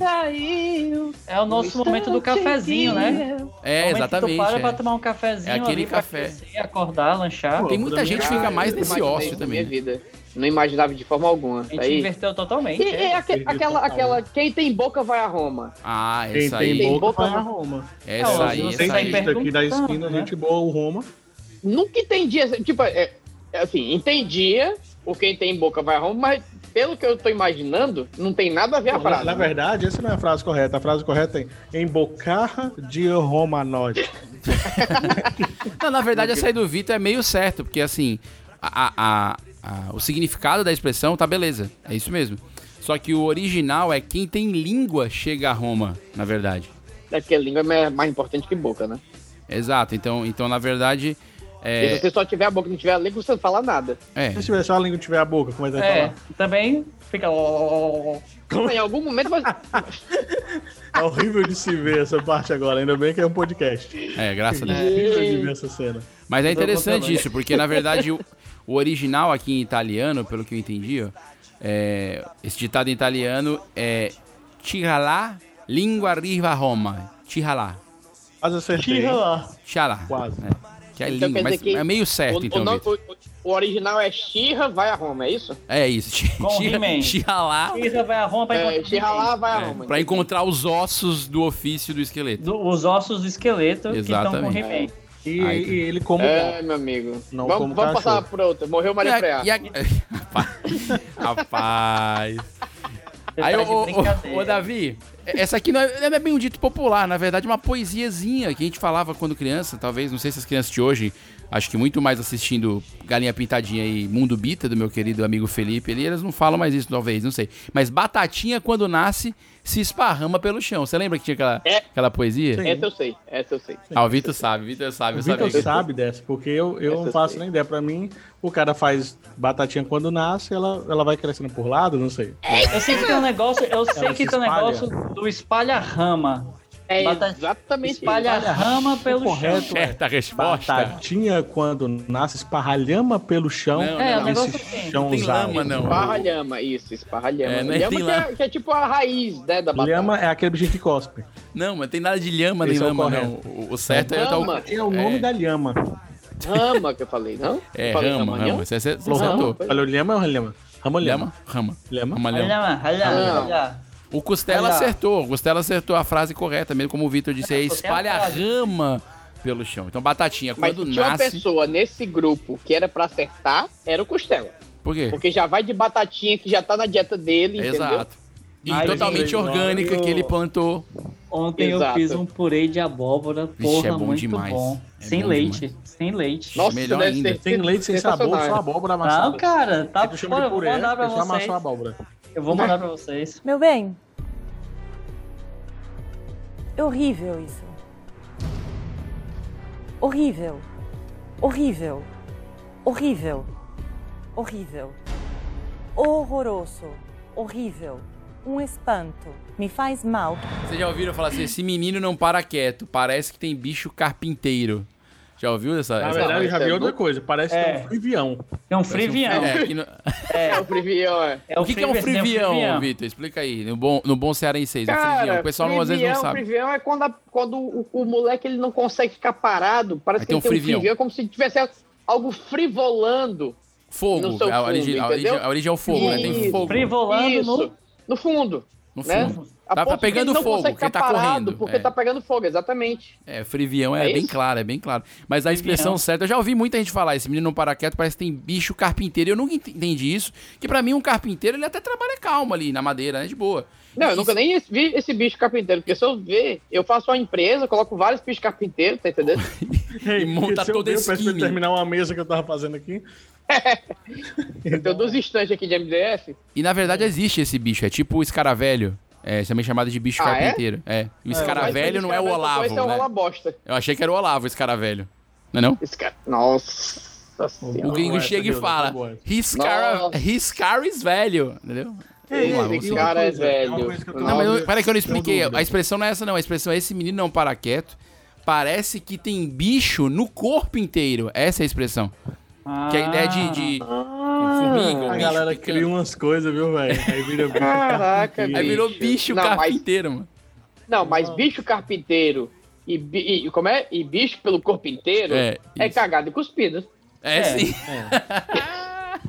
É o nosso momento do cafezinho, né? É, exatamente. Tu para é. pra tomar um cafezinho É aquele café. aquecer, acordar, lanchar. Tem muita gente que fica mais nesse ócio também. Minha vida. Não imaginava de forma alguma. A gente Aí. inverteu totalmente. E, é aque- aquela, aquela. Quem tem boca vai a Roma. Ah, Quem essa tem aí. Tem boca boca, vai a. Roma. Essa Não, aí, essa Tem sai aí. gente aqui da perguntando, esquina, né? gente boa, o Roma. Nunca entendi. essa- Tipo, é, é assim, entendia o quem tem boca vai a Roma, mas pelo que eu tô imaginando, não tem nada a ver a Na, frase. na verdade, essa não é a frase correta. A frase correta é embocar de Roma Norte. Não, na verdade, essa aí do Vitor é meio certo, porque assim, a, a- a- a- o significado da expressão tá beleza. É isso mesmo. Só que o original é quem tem língua chega a Roma, na verdade. É porque a língua é mais- importante que boca, né? Exato. Então, então na verdade. Se É, você só tiver a boca e não tiver a língua, você não fala nada. é. Se tiver só a língua e tiver a boca, como é que vai É, falar? também fica. Em algum momento vai. É horrível de se ver essa parte agora, ainda bem que é um podcast. É, graças a Deus. É horrível de ver essa cena. Mas é interessante isso, porque na verdade o, original aqui em italiano, pelo que eu entendi, ó, é, esse ditado em italiano é Tiralá, língua arriva a Roma. Tiralá. Quase acertei. Tiralá. Quase. né? Que é Então língua, mas é meio certo, o, então, o, o- o original é Xirra vai a Roma, é isso? É isso. Com o He-Man. Tiralá. Tira, vai a Roma pra É, encontrar. Xirra lá vai a É, Roma. pra encontrar os ossos do ofício do esqueleto. Do- os ossos do esqueleto que estão com o Exatamente. He-Man. E, Ai, e ele como É, meu amigo. Não vamos como vamos passar por outra. Morreu Maria E a- Rapaz. Aí, tá ô, ô, Davi, Essa aqui não é, não é bem um dito popular, na verdade é uma poesiazinha que a gente falava quando criança, talvez, não sei se as crianças de hoje, acho que muito mais assistindo Galinha Pintadinha e Mundo Bita, do meu querido amigo Felipe, ele, elas não falam mais isso, talvez, não sei. Mas batatinha, quando nasce, se esparrama pelo chão. Você lembra que tinha aquela, É. aquela poesia? Essa eu sei, essa eu sei. Ah, o Vitor sabe, o Vitor sabe, O eu Vitor sabe dessa, porque eu, eu Essa não eu faço sei. nem ideia. Pra mim, o cara faz batatinha quando nasce, ela, ela vai crescendo por lado, não sei. Eu sei que tem um negócio, eu sei Ela que se tem um negócio do espalha-rama. É Bata- exatamente Espalha-rama pelo chão. correto é Certa resposta. batatinha quando nasce, esparralhama pelo chão. Não, É, o não, esse assim. chão Tem usado. lama, não. Esparralhama, isso, esparralhama. É, não é- lhama que, é, que é tipo a raiz, né, da batata. Lhama é aquele bichinho que cospe. Não, mas tem nada de lhama nem Esse é o lama, não. O, o certo é... Rama. É o nome É. da lhama. Rama que eu falei, não? É, Eu falei rama, rama. Você, acertou. rama? Falou lhama ou lhama? Rama ou lhama? Lhama? Rama. Lhama? Rama, lhama. Olha, olha, Não. olha. O Costela Olha. acertou. O Costela acertou a frase correta, mesmo como o Vitor disse, é espalha rama pelo chão. Então, batatinha, Mas quando se tinha uma pessoa nesse grupo que era pra acertar, era o Costela. Por quê? Porque já vai de batatinha que já tá na dieta dele, entendeu? Exato. E Ai, totalmente gente, orgânica que ele plantou. Ontem eu Exato. fiz um purê de abóbora, Vixe, porra, é bom muito demais. bom. É sem bom leite, sem leite. Nossa, Melhor ainda. Sem leite, sem sabor, só abóbora amassada. Não, cara, tá chama pô, eu vou mandar pra é vocês. a abóbora. Eu vou mandar pra vocês. Meu bem. É horrível isso. Horrível. Horrível. Horrível. Horrível. Horroroso. Horrível. Um espanto. Me faz mal. Vocês já ouviram falar assim, esse menino não para quieto, parece que tem bicho carpinteiro. Já ouviu essa? Na essa- verdade, eu já vi é outra do- coisa. Parece É. que é um frivião. É um frivião. É, no- É o Frivião, é. É O que, que é um frivi- frivião, Vitor? Explica aí, no bom, no bom cearenseis. um frivião. Cara, O pessoal não, às vezes não frivião- sabe. frivião é quando, a- quando o, o moleque ele não consegue ficar parado. Parece Aí que tem ele um tem um frivião. frivião. É como se tivesse algo frivolando Fogo, no seu a, fundo, origem, a, origem, a origem é o fogo, né? Tem fogo Frivolando Isso, no... no fundo. no né? fundo. A Tá, tá que pegando não fogo, ficar tá parado, correndo. Porque é. tá pegando fogo, exatamente. É, frivião é, É bem claro, é bem claro. Mas a expressão certa, eu já ouvi muita gente falar, esse menino não para quieto, parece que tem bicho carpinteiro. Eu nunca ent- entendi isso, que pra mim um carpinteiro, ele até trabalha calmo ali na madeira, né, de boa. Não, eu nunca nem vi esse bicho carpinteiro, porque se eu ver, eu faço uma empresa, coloco vários bichos carpinteiros, tá entendendo? Ei, monta se eu toda ver, eu skinny. terminar uma mesa que eu tava fazendo aqui. Eu tenho duas estantes aqui de MDF. E na verdade existe esse bicho, é tipo o escaravelho. É também chamado de bicho Ah, é? carpinteiro. É. O escaravelho não é o olavo, é o né? rola bosta. Eu achei que era o olavo, o escaravelho. Não é não? Esse cara... Nossa senhora. O gringo essa chega e fala, his car, Nossa. his car is velho, entendeu? Vamos Esse cara é é velho. Não, mas eu, peraí que eu não expliquei. A expressão não é essa não, a expressão é esse menino não para quieto. Parece que tem bicho no corpo inteiro. Essa é a expressão. Que é a ideia de, de formiga, ou A bicho galera picando. cria umas coisas, viu, velho? Aí vira bicho Caraca, carpinteiro. Aí virou bicho. bicho Não, mas- carpinteiro, mano. Não, mas bicho carpinteiro e, e- como é? E bicho pelo corpo inteiro É, é, cagado e cuspido. É, É. sim.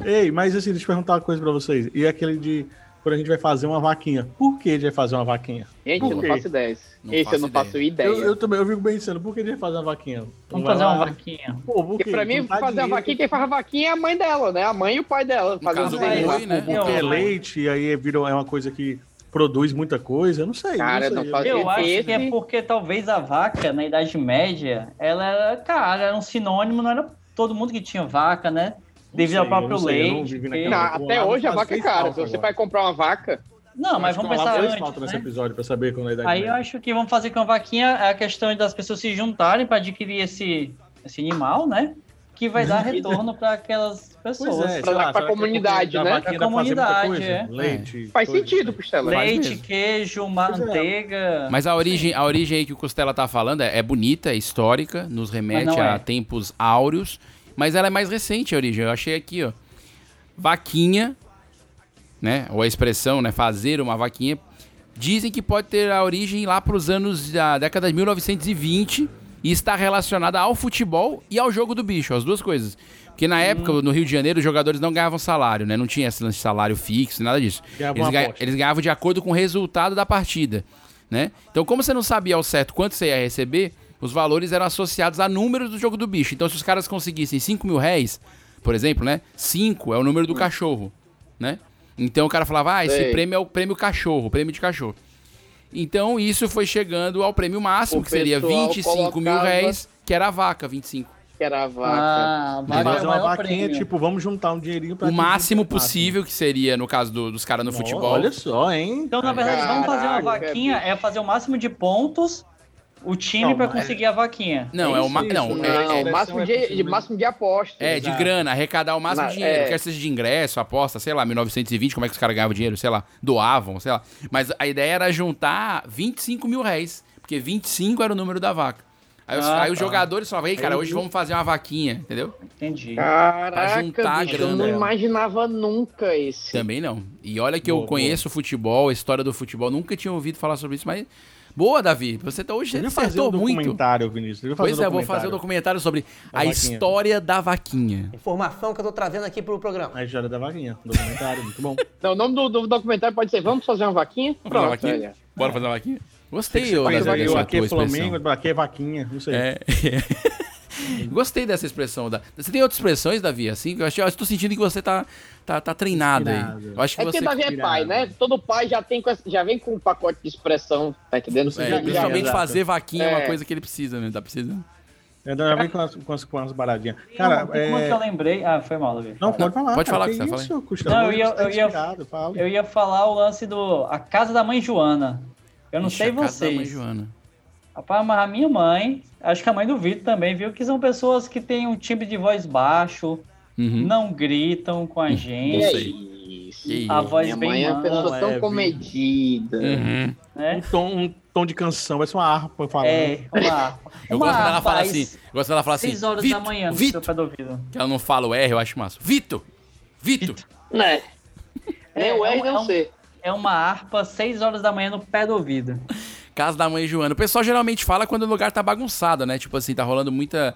Ei, mas assim, deixa eu perguntar uma coisa pra vocês. E aquele de quando a gente vai fazer uma vaquinha. Por que a gente vai fazer uma vaquinha? Gente, eu não faço ideia. Não Esse faço eu não ideia. faço ideia. Eu, eu também, eu fico pensando, por que a gente vai fazer uma vaquinha? Vamos fazer uma vaquinha. Pô, por Porque pra mim, Não fazer a dinheiro. vaquinha, quem faz a vaquinha é a mãe dela, né? A mãe e o pai dela. Fazer caso, boi, né? Porque é leite, e aí vira, é uma coisa que produz muita coisa. Eu não sei. Cara, não não sei. faz- Eu acho Esse- que é porque talvez a vaca, na Idade Média, ela era, cara, era um sinônimo, não era todo mundo que tinha vaca, né? Devido eu próprio eu leite. até hoje a faz- vaca é cara. Se você vai comprar uma vaca, Não, mas vamos que pensar antes, falta nesse né? episódio pra saber quando a idade Aí eu média. acho que vamos fazer com a vaquinha é a questão das pessoas se juntarem para adquirir esse, esse animal, né? Que vai dar retorno para aquelas pessoas. É, que é comunidade, porque a né? dá pra fazer muita comunidade, é. Leite. faz coisa. sentido, Costela. Leite, mesmo. queijo, é. manteiga. Mas a origem, a origem aí que o Costela tá falando é, é bonita, é histórica, nos remete a é. tempos áureos, mas ela é mais recente a origem. Eu achei aqui, ó. Vaquinha, né? Ou a expressão, né? Fazer uma vaquinha. Dizem que pode ter a origem lá para os anos da década de 1920 e está relacionada ao futebol e ao jogo do bicho, as duas coisas. Porque na época, no Rio de Janeiro, os jogadores não ganhavam salário, né? Não tinha esse lance de salário fixo, nada disso. Eles, ganha- eles ganhavam de acordo com o resultado da partida, né? Então, como você não sabia ao certo quanto você ia receber, os valores eram associados a números do jogo do bicho. Então, se os caras conseguissem 5 mil réis, por exemplo, né? 5 é o número do cachorro, né? Então o cara falava, ah, esse Sei. prêmio é o prêmio cachorro, o prêmio de cachorro. Então isso foi chegando ao prêmio máximo, O que seria pessoal 25 mil colocava- réis, que era a vaca, 25. Que era a vaca. Ah, vaca é uma vaquinha, prêmio. tipo, vamos juntar um dinheirinho pra O máximo o possível, que seria, no caso do- dos caras no futebol. Olha só, hein? Então, na verdade, vamos fazer uma Caraca, vaquinha, é fazer o máximo de pontos o time Não, pra mas- conseguir a vaquinha. Não, é, o ma- isso, não, isso, é, Não, é- máximo é de, de máximo de aposta. É, de grana, arrecadar o máximo de dinheiro. é. Quer seja de ingresso, aposta, sei lá, 1920, como é que os caras ganhavam dinheiro, sei lá, doavam, sei lá. Mas a ideia era juntar 25 mil réis, porque 25 era o número da vaca. Aí, os, Ah, aí os tá. jogadores falavam, ei, cara, hoje vamos fazer uma vaquinha, entendeu? Entendi. Caraca, juntar bicho, eu não imaginava nunca esse. Também não. E olha que eu Boa, conheço o futebol, a história do futebol, nunca tinha ouvido falar sobre isso, mas... Boa, Davi, você tá hoje você fazer um acertou muito. documentário, Vinícius. Pois um é, eu vou fazer um documentário sobre Da a vaquinha. história da vaquinha. Informação que eu tô trazendo aqui pro programa. A história da vaquinha. Documentário, muito bom. Não, o nome do, do documentário pode ser Vamos fazer uma vaquinha? Vamos fazer uma Pronto, vaquinha? Bora fazer uma vaquinha? Gostei, ô, Davi, aqui é. Flamengo, aqui é vaquinha, não sei. É. Gostei dessa expressão. Da... Você tem outras expressões, Davi, assim? Eu, acho, eu estou sentindo que você tá, tá, tá treinado aí. Eu acho que É você. Davi é pai, né? Todo pai já, tem já vem com um pacote de expressão, tá entendendo? Você É, já- já- principalmente exato. fazer vaquinha é uma É. coisa que ele precisa, né? Tá precisando. Eu já vem com as, com as, com as baradinhas. Cara, Cara, uma que eu é... lembrei. Ah, foi mal, Davi. Não, pode falar. Pode cara, falar que que você isso, Custódio? Não, eu ia- tá eu ia-. Eu ia falar o lance do. A casa da mãe Joana. Eu não Ixi, sei a casa da mãe. Joana. Rapaz, mas a minha mãe, acho que a mãe do Vitor também, viu? Que são pessoas que têm um timbre de voz baixo, Uhum. não gritam com a Que gente. é isso? A voz Minha bem mãe é uma pessoa tão leve. comedida. Uhum. né? Um tom, um tom de canção, vai ser uma harpa falando. É, uma, Eu uma gosto quando ela fala rapaz, assim. Eu gosto quando ela fala assim. 6 horas Vitor, da manhã no Vitor. seu pé do ouvido. Que ela não fala o R, eu acho massa. Vitor! Vitor! Né? Nem o R, é nem o C. É uma harpa 6 horas da manhã no pé do ouvido. Casa da mãe Joana. O pessoal geralmente fala quando o lugar tá bagunçado, né? Tipo assim, tá rolando muita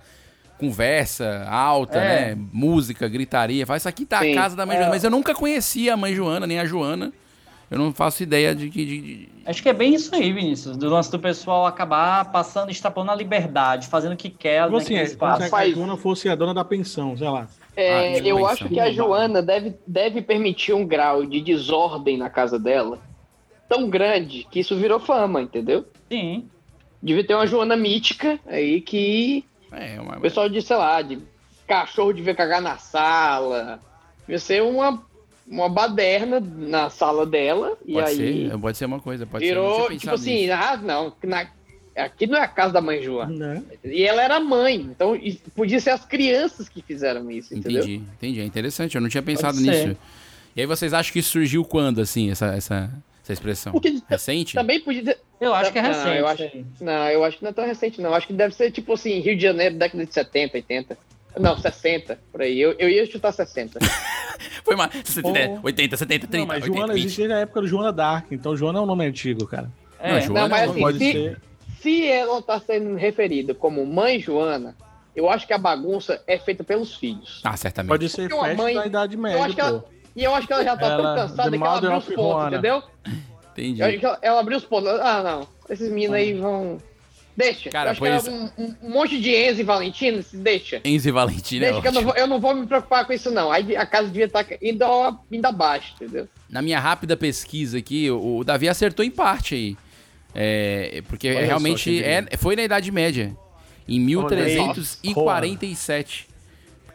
conversa alta, É. né? Música, gritaria. Fala, isso aqui tá Sim. a casa da mãe É. Joana. Mas eu nunca conhecia a mãe Joana, nem a Joana. Eu não faço ideia de que. de- de- Acho que é bem isso aí, Vinícius. Do lance do pessoal acabar passando, extrapolando a liberdade, fazendo o que quer Tipo assim, naquele é, como espaço. se a Joana fosse a dona da pensão, sei lá. É, Ah, eu acho que a Joana deve, deve permitir um grau de desordem na casa dela tão grande que isso virou fama, entendeu? Sim. Devia ter uma Joana mítica aí que É, uma. o pessoal de, sei lá, de cachorro devia cagar na sala. Devia ser uma, uma baderna na sala dela. e Pode aí ser, pode ser uma coisa. Pode ser. eu não virou, tipo assim, nisso. ah, não, na- aqui não é a casa da mãe Joana. Né? E ela era mãe, então e podia ser as crianças que fizeram isso, entendeu? Entendi, entendi. É interessante, eu não tinha pensado Pode ser. nisso. E aí vocês acham que isso surgiu quando, assim, essa, essa, essa expressão? Porque Recente? Também podia ter. Eu acho que é Não, recente. eu acho-. Não, eu acho que não é tão recente, não. Acho que deve ser tipo assim, Rio de Janeiro, década de 70, 80. Não, 60, por aí. Eu, eu ia chutar 60. Foi mais. 70, 80, 70, 30, Não, mas 80, Joana 20. existe desde a época do Joana Dark, então Joana é um nome antigo, cara. É, Não, Joana não, mas não assim, pode se, ser. se ela tá sendo referida como mãe Joana, eu acho que a bagunça é feita pelos filhos. Ah, certamente. Pode ser uma festa mãe- da Idade Eu Média, acho que ela, pô. E eu acho que ela já tá Ela- tão cansada que ela abriu os pontos, Joana. entendeu? Entendi. Ela, ela abriu os pontos. Ah, não. Esses meninos aí vão. Deixa. Cara, eu acho que era pois- um, um- monte de Enzo e Valentina, se deixa. Enzo e Valentina é Deixa que eu não, vou, eu não vou me preocupar com isso, não. Aí a casa devia estar indo, indo abaixo, entendeu? Na minha rápida pesquisa aqui, o, o Davi acertou em parte aí. É, porque Olha só realmente que é, foi na Idade Média. Em 1347.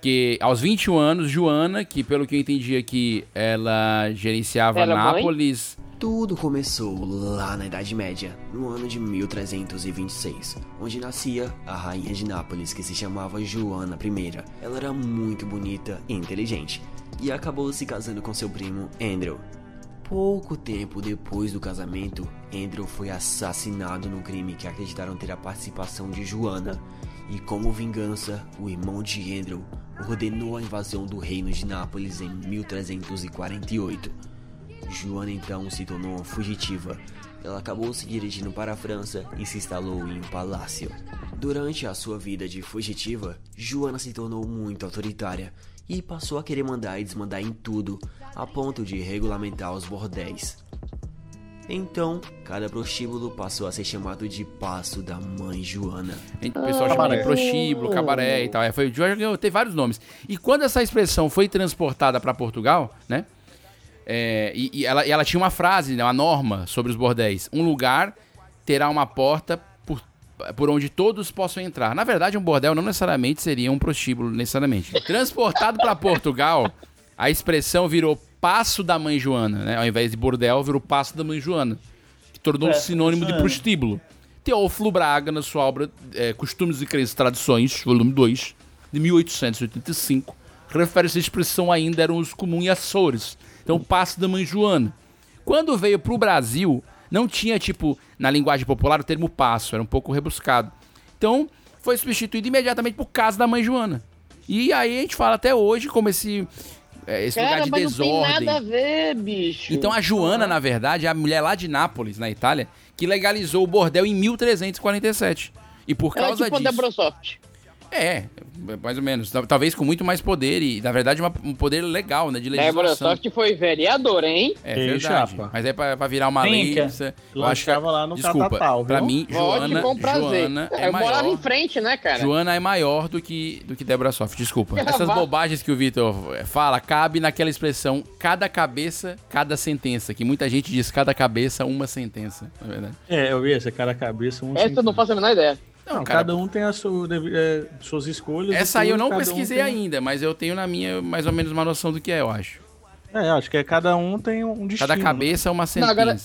Porque aos 21 anos, Joana, que pelo que eu entendi aqui, ela gerenciava Era mãe? Nápoles. Tudo começou lá na Idade Média, no ano de 1326, onde nascia a rainha de Nápoles que se chamava Joana I. Ela era muito bonita e inteligente e acabou se casando com seu primo Andrew. Pouco tempo depois do casamento, Andrew foi assassinado num crime que acreditaram ter a participação de Joana. E como vingança, o irmão de Andrew ordenou a invasão do reino de Nápoles em 1348. Joana então se tornou fugitiva. Ela acabou se dirigindo para a França e se instalou em um palácio. Durante a sua vida de fugitiva, Joana se tornou muito autoritária e passou a querer mandar e desmandar em tudo, a ponto de regulamentar os bordéis. Então, cada prostíbulo passou a ser chamado de Passo da Mãe Joana. O pessoal chama de prostíbulo, cabaré e tal. É, foi, o Jorge ganhou, tem vários nomes. E quando essa expressão foi transportada para Portugal, né? É, e, e ela, e ela tinha uma frase, né, uma norma sobre os bordéis. Um lugar terá uma porta por, por onde todos possam entrar. Na verdade, um bordel não necessariamente seria um prostíbulo, necessariamente. Transportado para Portugal, a expressão virou passo da mãe Joana, né? Ao invés de bordel, virou passo da mãe Joana. Que tornou um É, sinônimo de prostíbulo. Teófilo Braga, na sua obra é, Costumes e Crenças e Tradições, volume 2, de 1885, refere-se à expressão ainda eram os comuns Açores. Então, passo da mãe Joana. Quando veio pro Brasil, não tinha, tipo, na linguagem popular, o termo passo, era um pouco rebuscado. Então, foi substituído imediatamente por casa da mãe Joana. E aí a gente fala até hoje como esse, é, esse lugar de mas não tem desordem. nada a ver, bicho. Então a Joana, na verdade, é a mulher lá de Nápoles, na Itália, que legalizou o bordel em 1347. E por Ela é causa tipo a disso. Deborah Soft. É, mais ou menos. Tal- Talvez com muito mais poder e, na verdade, uma- um poder legal, né? De legislação. Soft foi vereadora, hein? É Ei, verdade. chapa. Mas é pra, pra virar uma lei. Trinca. Você, Lá estava lá no desculpa, Catatal, pra mim, Joana, com prazer. Joana é eu morava maior. em frente, né, cara? Joana é maior do que, do que Débora Soft, desculpa. Essas bobagens que o Vitor eh, fala, cabe naquela expressão cada cabeça, cada sentença. Que muita gente diz cada cabeça, uma sentença, na verdade. É, eu vi essa cara cabeça. Um Essa eu não faço a menor ideia. Não, cara, cada um tem a sua, é, suas escolhas. Essa e aí eu não cada um pesquisei tem- ainda, mas eu tenho na minha mais ou menos uma noção do que é, eu acho. É, acho que é, cada um tem um destino. Cada cabeça é uma Não, sentença. agora,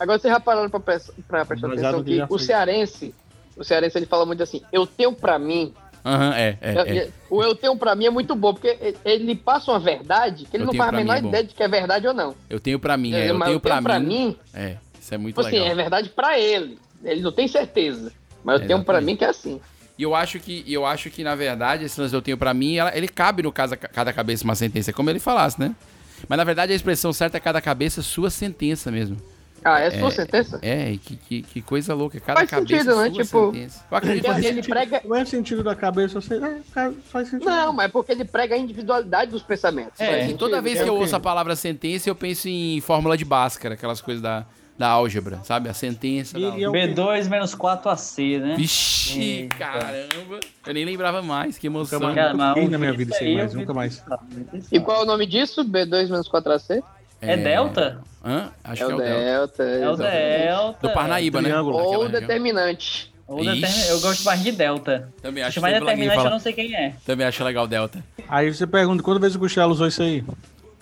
agora vocês já pararam pra, pes- pra prestar atenção no que o cearense, o cearense ele fala muito assim, eu tenho pra mim. Aham, é, é, é. O eu tenho pra mim é muito bom, porque ele- passa uma verdade que ele Eu não faz a mim menor é bom. ideia de que é verdade ou não. Eu tenho pra mim, É, é, eu tenho eu pra, tenho pra mim. mim- É, isso é muito Tipo assim, legal. é verdade pra ele. Ele não tem certeza. Mas eu tenho pra Exatamente. mim que é assim. E eu acho que, e eu acho que na verdade, esse lance eu tenho pra mim, ela- ele cabe no caso cada cabeça uma sentença, é como ele falasse, né? Mas na verdade a expressão certa é cada cabeça sua sentença mesmo. Ah, é sua sentença? É, que, que, que coisa louca, cada Faz cabeça sentido, né? Tipo, sentença. Eu porque ele prega... Não é sentido da cabeça, você. É, cara, faz sentido. Não, mas é porque ele prega a individualidade dos pensamentos. É, e toda vez É que eu o quê? ouço a palavra sentença, eu penso em fórmula de Bhaskara, aquelas coisas da, da álgebra, sabe? A sentença E, é o quê? B2 menos 4AC, né? Vixe, Eita. caramba. Eu nem lembrava mais, que emoção. Nunca mais, Cara, nunca na minha vida sem aí, mais, nunca mais. E qual é o nome disso? B2 menos 4AC? É Delta? Hã? Acho É que é o Delta. Delta. É o. Delta. Do Parnaíba, né? Triângulo. Ou determinante. Ou determin- Eu gosto mais de Delta. Também acho alguém determinante, eu não sei quem é. Também acho legal o Delta. Aí você pergunta, quando vez o Gustavo usou isso aí?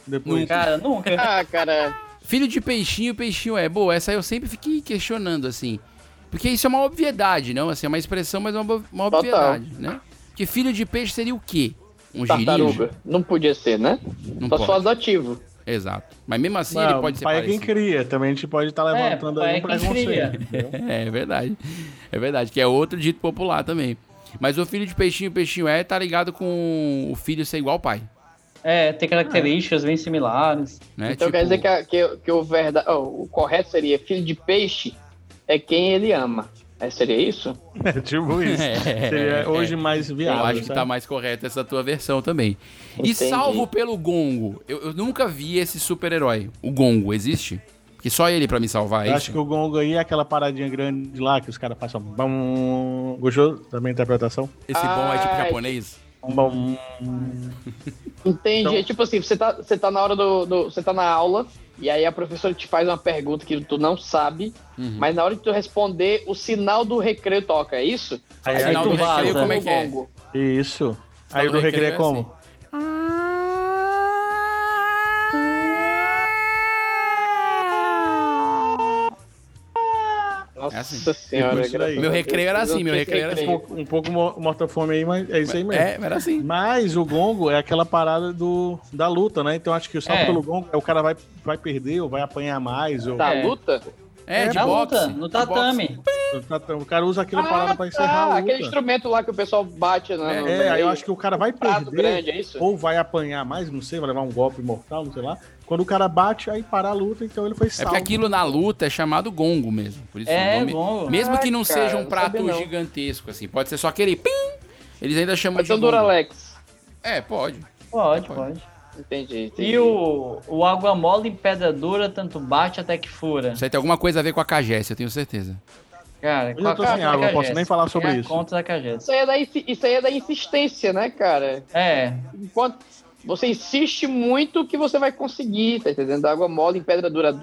Depois. Cara, nunca. Ah, cara. Filho de peixinho, peixinho é. Boa, essa eu sempre fiquei questionando, assim. Porque isso é uma obviedade, não? Assim, é uma expressão, mas é uma, uma Total. obviedade, né? Que filho de peixe seria o quê? Um Tartaruga. girinho? Não podia ser, né? Não Só pode. adotivo. Exato. Mas mesmo assim, Não, ele pode o ser pai é quem parecido. cria, também a gente pode estar levantando pai aí é um quem preconceito. É, é verdade. É verdade, que é outro dito popular também. Mas o filho de peixinho, peixinho é, tá ligado com o filho ser igual ao pai. É, tem características bem similares. Né? Então quer dizer que, a- que, que o, verdade, o correto seria filho de peixe é quem ele ama. É, seria isso? É tipo isso. É, Seria hoje mais Eu viável. acho que sabe? tá mais correta essa tua versão também. E Entendi. salvo pelo Gongo, eu, eu nunca vi esse super-herói. O Gongo, existe? Porque só ele pra me salvar, é Eu isso? acho que o gongo aí é aquela paradinha grande lá que os caras passam. Gostou da minha interpretação? Esse bom é tipo japonês? Bum. Entendi. Então- É tipo assim, você tá, você tá na hora do, do- Você tá na aula, e aí a professora te faz uma pergunta que tu não sabe, Uhum. mas na hora de tu responder, o sinal do recreio toca, é isso? Aí, aí Sinal tu do vaza. recreio, como é que é? Isso. Aí do o do recreio é recreio é como? Nossa É assim. senhora. Graças Meu recreio era assim, meu recreio era Um pouco, um pouco mo- morta-fome aí, mas é isso aí mesmo. É, era assim. Mas o gongo é aquela parada do, da luta, né? Então acho que o salto É. pelo gongo é o cara vai, vai perder ou vai apanhar mais. Ou... Da É. luta? É, de Na boxe. luta, no tatame. O cara usa aquela parada pra encerrar ah, a aquele luta. instrumento lá que o pessoal bate na. no É, aí eu acho que o cara vai perder grande, é ou vai apanhar mais, não sei, vai levar um golpe mortal, não sei lá. Quando o cara bate, aí para a luta, então ele foi É salvo. porque aquilo na luta é chamado gongo mesmo. Por isso É, o nome- gongo. Mesmo que não Ah, seja cara, um prato gigantesco, assim. Pode ser só aquele pim. Eles ainda chamam Pode de gongo. Duralex. É, pode. Pode, Pode. pode. Entendi, entendi. E o, o água mole em pedra dura, tanto bate até que fura. Isso aí tem alguma coisa a ver com a cagesse, eu tenho certeza. Cara, Eu tô a sem conta água, não posso nem falar sobre a isso. conta da Cagesse. Isso aí, é da, isso aí é da insistência, né, cara? É, Enquanto, você insiste muito que você vai conseguir, tá entendendo? Água mole em pedra dura.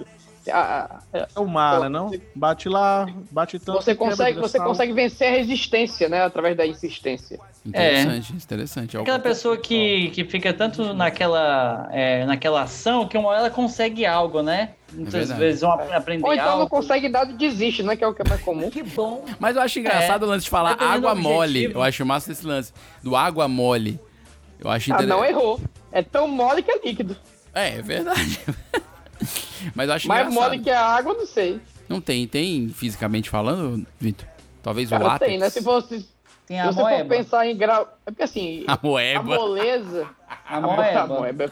A- a- a- É o mar, né, não? Bate lá, bate tanto. Você consegue, você sal. consegue vencer a resistência, né? Através da insistência. Interessante, interessante. É Aquela pessoa que, que fica tanto naquela, é, naquela ação que uma hora ela consegue algo, né? Muitas verdade. vezes uma, aprender Ou então algo. não consegue nada e desiste, né? Que é o que é mais comum. Que bom. Mas eu acho engraçado É. o lance de falar água mole. Eu acho massa esse lance. Do água mole. Eu acho Ah, interessante. não errou. É tão mole que é líquido. É, é verdade. Mas eu acho Mais engraçado. mole que a água, não sei. Não tem, tem fisicamente falando, Vitor? Talvez o Cara, látex. tem, né? Se fosse. Tem se a você for pensar em grau. É porque assim. A moeba. A moleza. A mo- moeba. a moeba é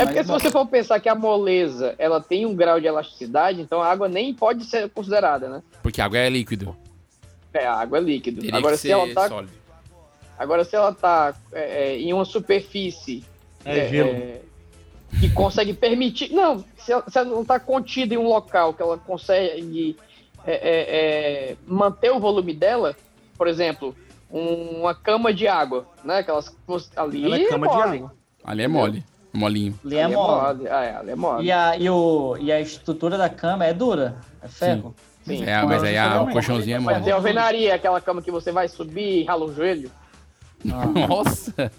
É É porque se você for pensar que a moleza ela tem um grau de elasticidade, então a água nem pode ser considerada, né? Porque a água é líquido. É, a água é líquido. Teria Agora que se ser ela tá, sólido. Agora se ela tá é, é, em uma superfície É gelo. que consegue permitir, não, se ela, se ela não tá contida em um local que ela consegue é, é, é, manter o volume dela, por exemplo, um- uma cama de água, né? Aquelas ali Ela é cama de mole. água. Ali é mole. Molinho. Ali é Ali mole. Ah, é, ali é mole. E a, e, o, e a estrutura da cama é dura, é ferro. Sim. É, mas aí a- o colchãozinho é Mas mole. tem alvenaria, aquela cama que você vai subir e rala o joelho. Nossa!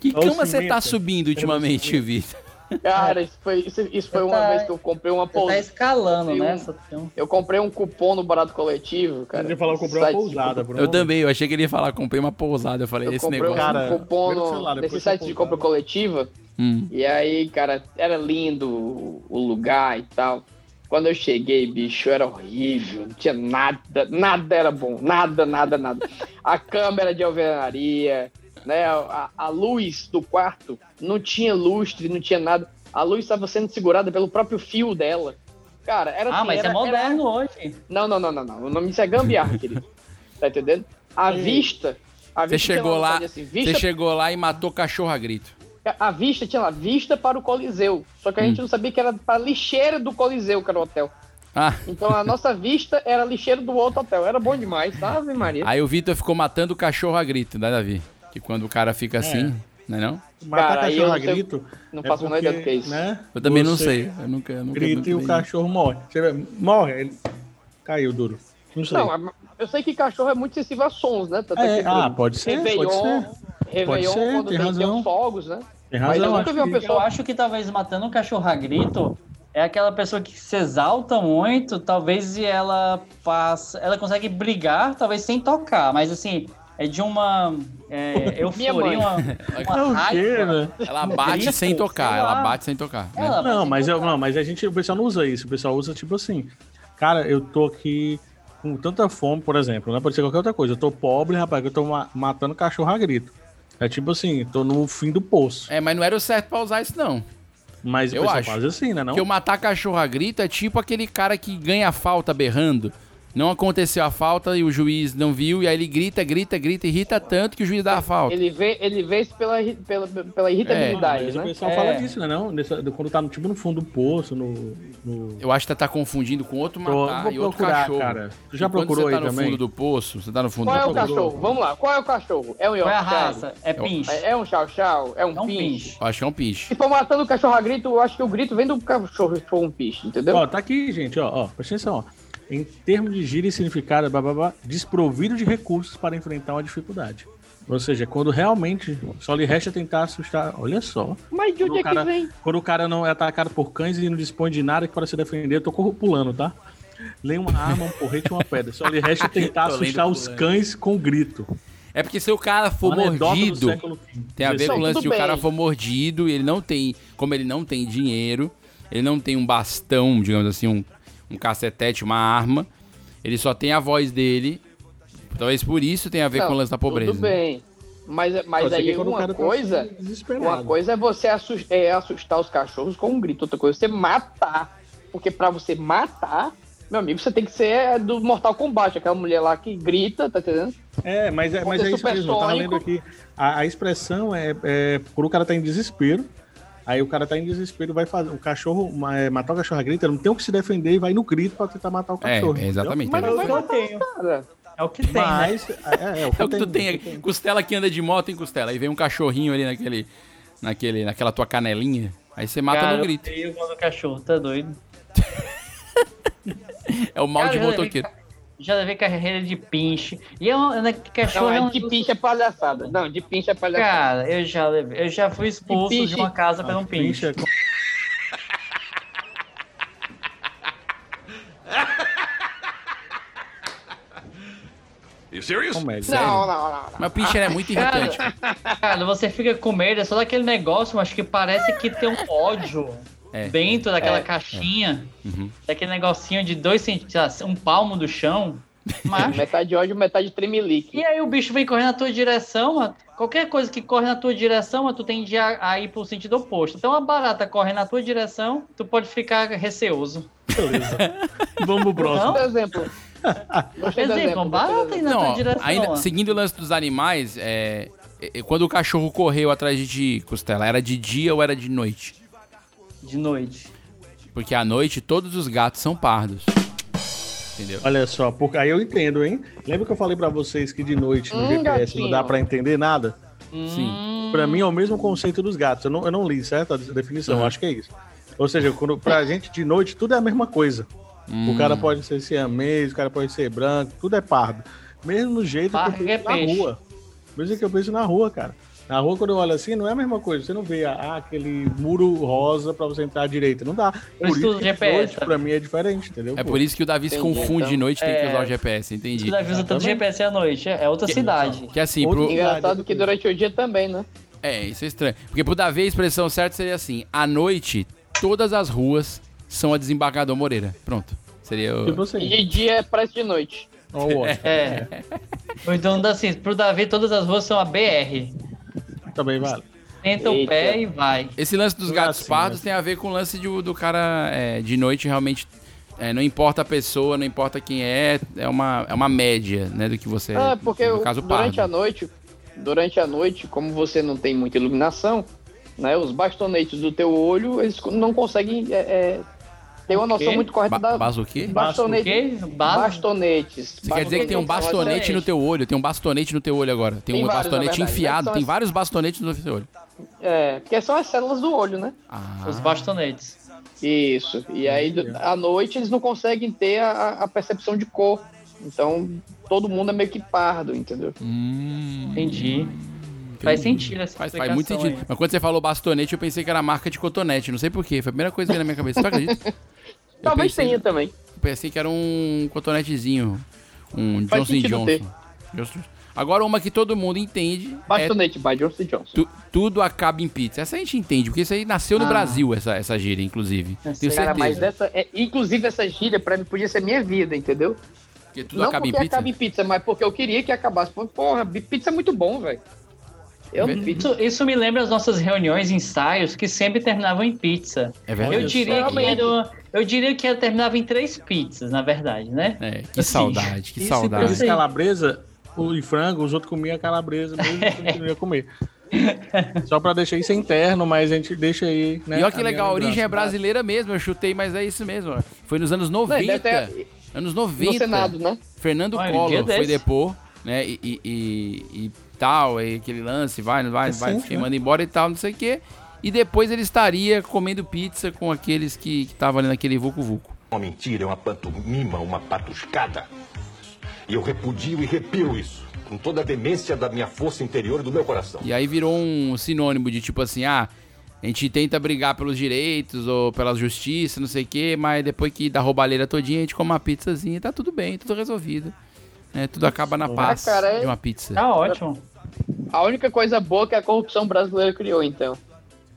que Olha cama você tá subindo ultimamente, Vitor? Cara, isso foi, isso, isso foi uma tá- vez que eu comprei uma Você tá pousada. escalando, né? um- Só tem um- Eu comprei um cupom no barato coletivo, cara. Ele falou que comprou uma pousada, Bruno. Eu também, eu achei que ele ia falar, comprei uma pousada. Eu falei, Eu esse comprei negócio. um Cara, cupom no, celular, nesse site de compra coletiva. Hum. E aí, cara, era lindo o o lugar e tal. Quando eu cheguei, bicho, era horrível. Não tinha nada, nada era bom. Nada, nada, nada. A câmera de alvenaria, né? A, a luz do quarto não tinha lustre, não tinha nada. A luz estava sendo segurada pelo próprio fio dela. Cara, era Ah, assim, mas era, é moderno hoje. Não, não, não, não, não. O nome disso é gambiarra, querido. Tá entendendo? A vista. A Você vista chegou lá, assim, vista você chegou lá e matou cachorro a grito. A vista tinha lá, vista para o Coliseu. Só que a gente não sabia que era para a lixeira do Coliseu, que era o hotel. Ah, Então a nossa vista era a lixeira do outro hotel. Era bom demais, sabe, Maria? aí o Vitor ficou matando o cachorro a grito, né, Davi? Que quando o cara fica assim, né não? Matar Cara, cachorro a não grito. não faço a menor ideia do que é isso. Né? Eu também não sei. Eu nunca, eu nunca, Grita nunca e o vi. cachorro morre. Você vê, morre, ele caiu duro. Não sei. Não, a- eu sei que cachorro é muito sensível a sons, né? Tanto É, que ah, pode ser, Réveillon, pode ser. Réveillon, Pode ser, quando tem razão. os fogos, né? Tem Mas eu razão, nunca vi uma acho que- Eu pessoa... acho que talvez matando um cachorro a grito é aquela pessoa que se exalta muito, talvez e ela passa. Ela consegue brigar, talvez sem tocar, mas assim, é de uma é, euforia, uma, É uma o raiva. né? Ela bate sem tocar, ela bate sem tocar. né? Ela Não, mas, eu, não, mas a gente, o pessoal não usa isso. O pessoal usa tipo assim, cara, eu tô aqui com tanta fome, por exemplo, não pode ser qualquer outra coisa. Eu tô pobre, rapaz, que eu tô ma- matando cachorro a grito. É tipo assim, tô no fim do poço. É, mas não era o certo pra usar isso, não. Mas Eu acho. faz assim, né? Não? Porque o matar cachorro a grito é tipo aquele cara que ganha falta berrando. Não aconteceu a falta e o juiz não viu, e aí ele grita, grita, grita, irrita tanto que o juiz dá a falta. Ele vê, ele vê isso pela, pela, pela irritabilidade, Mas o né? pessoal É. fala disso, né? Não? Nessa- quando tá no, tipo no fundo do poço, no. no... Eu acho que você tá confundindo com outro matar e outro cachorro. cara. Tu já E quando procurou você tá aí no também? fundo do poço, você tá no fundo Qual é do o poço. cachorro? Vamos lá, qual é o cachorro? É um Qual é a Yorkshire? raça? É pinche. É, é um chau-chau? É um, É um pinche? acho que é um pinche. Se for matando o cachorro a grito, eu acho que o grito vem do cachorro se for um pinche, entendeu? Ó, tá aqui, gente, ó, ó, presta atenção, ó. Em termos de gíria e significado, blá, blá, blá, desprovido de recursos para enfrentar uma dificuldade. Ou seja, quando realmente só lhe resta tentar assustar. Olha só. Mas de onde é cara, que vem? quando o cara não é atacado por cães e não dispõe de nada que para se defender, eu tô corro- pulando, tá? Lê uma arma, um porrete e uma pedra. Só lhe resta tentar assustar os pulando. cães com grito. É porque se o cara for anedota do mordido, tem a ver com o lance de o cara for mordido e ele não tem, como ele não tem dinheiro, ele não tem um bastão, digamos assim, um, um cacetete, uma arma, ele só tem a voz dele. Talvez por isso tenha a ver Não, com o lance da pobreza. Tudo bem. Mas, mas aí o uma tá coisa, desesperado. uma coisa é você assus- é assustar os cachorros com um grito, outra coisa é você matar. Porque pra você matar, meu amigo, você tem que ser do Mortal Kombat, aquela mulher lá que grita, tá entendendo? É, mas é, mas é isso mesmo. Eu tava lendo aqui. A, a expressão é, é quando o cara tá em desespero. Aí o cara tá em desespero, vai fazer. O cachorro, é, matar o cachorro a grito, ele não tem o que se defender e vai no grito pra tentar matar o É, cachorro. é exatamente. Mas é não isso. vai matar o cara. É o que tem, né? Mas, é, é, É o que tu tem. Costela que anda de moto em costela. Aí vem um cachorrinho ali naquele, naquele, naquela tua canelinha. Aí você mata Cara, no grito. Eu odeio quando o cachorro, tá doido? É o mal Cara, de eu motoqueiro. Já levei carreira de pinche. E é um, né, cachorro Não, é é um de pinche é palhaçada. Não, de pinche é palhaçada. Cara, eu já levei. Eu já fui expulso de, pinche- uma casa por um pinche. You serious? Não, não, não. Mas o pincher é muito Cara, irritante. cara, você fica com medo, é só daquele negócio, mas que parece que tem um ódio É. dentro daquela É. caixinha, Uhum. daquele negocinho de dois centímetros, um palmo do chão. Mas... Metade ódio, metade tremelique. E aí o bicho vem correndo na tua direção, mano. Qualquer coisa que corre na tua direção, mano, tu tende a, a ir pro sentido oposto. Então a barata corre na tua direção, tu pode ficar receoso. Vamos pro próximo. Por exemplo. Gostei Exemplo, uma barata ir na Não, tua direção. ainda, seguindo o lance dos animais, é, é, quando o cachorro correu atrás de ti, Costela, era de dia ou era de noite? De noite. Porque à noite todos os gatos são pardos. Entendeu? Olha só, porque aí eu entendo, hein? Lembra que eu falei pra vocês que de noite no Hum, GPS não gatinho. dá pra entender nada? Sim. Pra mim é o mesmo conceito dos gatos. Eu não, eu não li, certo? A definição, Uhum. acho que é isso. Ou seja, quando, pra gente de noite tudo é a mesma coisa. Hum. O cara pode ser siamês, o cara pode ser branco, tudo é pardo. Mesmo jeito Pardo que eu é penso na peixe. rua. Mesmo que eu penso na rua, cara. Na rua, quando eu olho assim, não é a mesma coisa. Você não vê ah, aquele muro rosa pra você entrar à direita. Não dá. Por isso isso usa que GPS, noite, tá? pra mim, é diferente, entendeu? É pô? por isso que o Davi se confunde então. de noite tem que É. usar o GPS, entendi. Tu deve usar tanto GPS à noite. É outra cidade. Que assim, pro, Engraçado que durante o dia também, né? É, isso é estranho. Porque pro Davi a expressão certa seria assim: à noite, todas as ruas são a desembargador Moreira. Pronto. Seria o. Tipo assim. E de dia é preço de noite. Ó, o ótimo. É. Ou então dá assim, pro Davi todas as ruas são a BR. Também vale. Tenta o pé e vai. Esse lance dos é gatos assim, pardos tem a ver com o lance de, do cara é, de noite realmente. é, não importa a pessoa, não importa quem é, é uma, é uma média, né, do que você. É, porque no caso durante pardo. a noite, durante a noite, como você não tem muita iluminação, né, os bastonetes do teu olho, eles não conseguem é, ter uma noção muito correta Ba da base o quê? bastonete, bastonetes. Você quer dizer que tem um bastonete no teu olho? Tem um bastonete no teu olho agora. Tem, Tem um vários, bastonete enfiado, tem são vários bastonetes no teu olho. É, porque são as células do olho, né? Ah, Os bastonetes. Isso. E aí, à noite, eles não conseguem ter a, a percepção de cor. Então, todo mundo é meio que pardo, entendeu? hum, Entendi. Faz sentido essa Faz, faz muito sentido. aí. Mas quando você falou bastonete, eu pensei que era marca de cotonete. Não sei porquê. Foi a primeira coisa que veio na minha cabeça. Você acredita? Talvez pensei- tenha também. Eu pensei que era um cotonetezinho. Um Faz Johnson Johnson. Agora, uma que todo mundo entende. É Bastonete by Johnson Johnson. tu- tudo acaba em pizza. Essa a gente entende, porque isso aí nasceu no Ah. Brasil, essa, essa gíria, inclusive. Tenho certeza. Cara, mas essa, é, inclusive essa gíria pra mim podia ser minha vida, entendeu? Porque tudo não acaba em porque pizza. acaba em pizza, mas porque eu queria que acabasse. Porra, pizza é muito bom, velho. Eu. Isso, isso me lembra as nossas reuniões, ensaios, que sempre terminavam em pizza. É verdade. Eu diria, que era, eu diria que terminava em três pizzas, na verdade, né? É, que Assim, saudade, que saudade. Eles calabresa, o de frango, os outros comiam a calabresa, mesmo que eu não ia comer. Só pra deixar isso interno, mas a gente deixa aí, né? E olha que legal, a origem é brasileira mesmo, eu chutei, mas é isso mesmo. ó. Foi nos anos 90. deve ter- Anos 90. No Senado, né? Fernando Olha, Collor foi desse. depor, né? E, e, e- e tal, e aquele lance, vai, não vai, É vai, quem né? manda embora e tal, não sei o quê. E depois ele estaria comendo pizza com aqueles que estavam ali naquele Vucu Vucu. Uma mentira, é uma pantomima, uma patuscada. E eu repudio e repiro isso, com toda a demência da minha força interior e do meu coração. E aí virou um sinônimo de tipo assim, ah, a gente tenta brigar pelos direitos ou pela justiça, não sei o quê, mas depois que dá roubalheira todinha, a gente come uma pizzazinha e tá tudo bem, tudo resolvido. né? tudo acaba na paz cara, é- de uma pizza. Tá ótimo. A única coisa boa que a corrupção brasileira criou, então.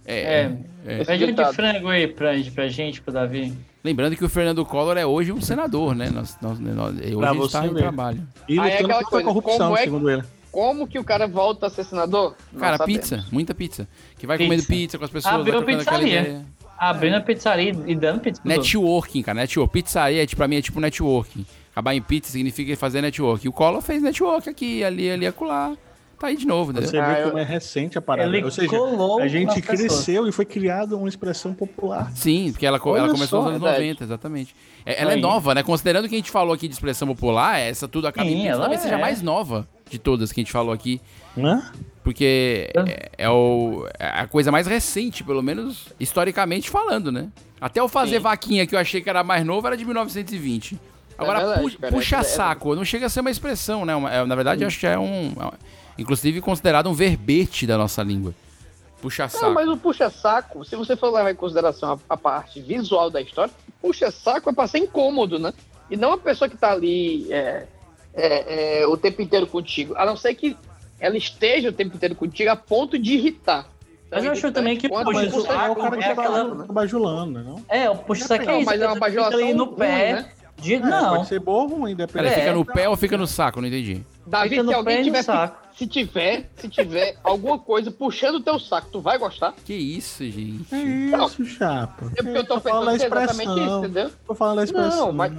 É. é. Pede um de frango aí pra, pra gente, pro Davi. Lembrando que o Fernando Collor é hoje um senador, né? Nós, nós, nós, hoje Pra ele está em ver. trabalho. E Aí é aquela coisa, corrupção, como é que- segundo ele. Como que o cara volta a ser senador? Não Cara, sabemos. pizza, muita pizza. Que vai Pizza. comendo pizza com as pessoas, Abriu pizzaria. Abrindo a pizzaria e dando pizza. Networking, cara, network. Pizzaria, tipo, pra mim, é tipo networking. Acabar em pizza significa fazer networking. O Collor fez network aqui, ali, ali, acolá. Tá aí de novo, entendeu? Você Ah, vê eu- como é recente a parada. Ele Ou seja, colou a gente cresceu e foi criada uma expressão popular. Sim, porque ela, Olha ela começou só, nos anos verdade. 90, exatamente. É, ela é Aí. nova, né? Considerando que a gente falou aqui de expressão popular, essa tudo acaba em Sim, ela talvez seja é. a mais nova de todas que a gente falou aqui. Né? Porque é, é o, é a coisa mais recente, pelo menos historicamente falando, né? Até o fazer Sim. vaquinha, que eu achei que era mais novo, era de 1920. Agora, verdade, pu- cara, puxa é- é- saco, não chega a ser uma expressão, né? Uma- é, na verdade, eu acho que é um. É inclusive considerado um verbete da nossa língua. Puxa saco. Não, mas o puxa-saco, se você for levar em consideração a, a parte visual da história, puxa-saco é pra ser incômodo, né? E não a pessoa que tá ali é, é, é, o tempo inteiro contigo. A não ser que ela esteja o tempo inteiro contigo a ponto de irritar. Mas eu acho também que Quando puxa saco É o cara que é tá aquela- baju- tá bajulando, né? Não? É, o puxa-saco é Não, isso. mas é uma bajulação no ruim, pé. né? De... É, Não. Pode ser bom ou ruim, Peraí, depende. fica É. no pé ou fica no saco? Não entendi. Davi, se alguém tiver, saco. se tiver, se tiver alguma coisa puxando o teu saco, tu vai gostar? Que isso, gente? É isso, chapa. É porque eu tô Tô pensando que é exatamente isso, entendeu? Tô falando da expressão. Não, mas,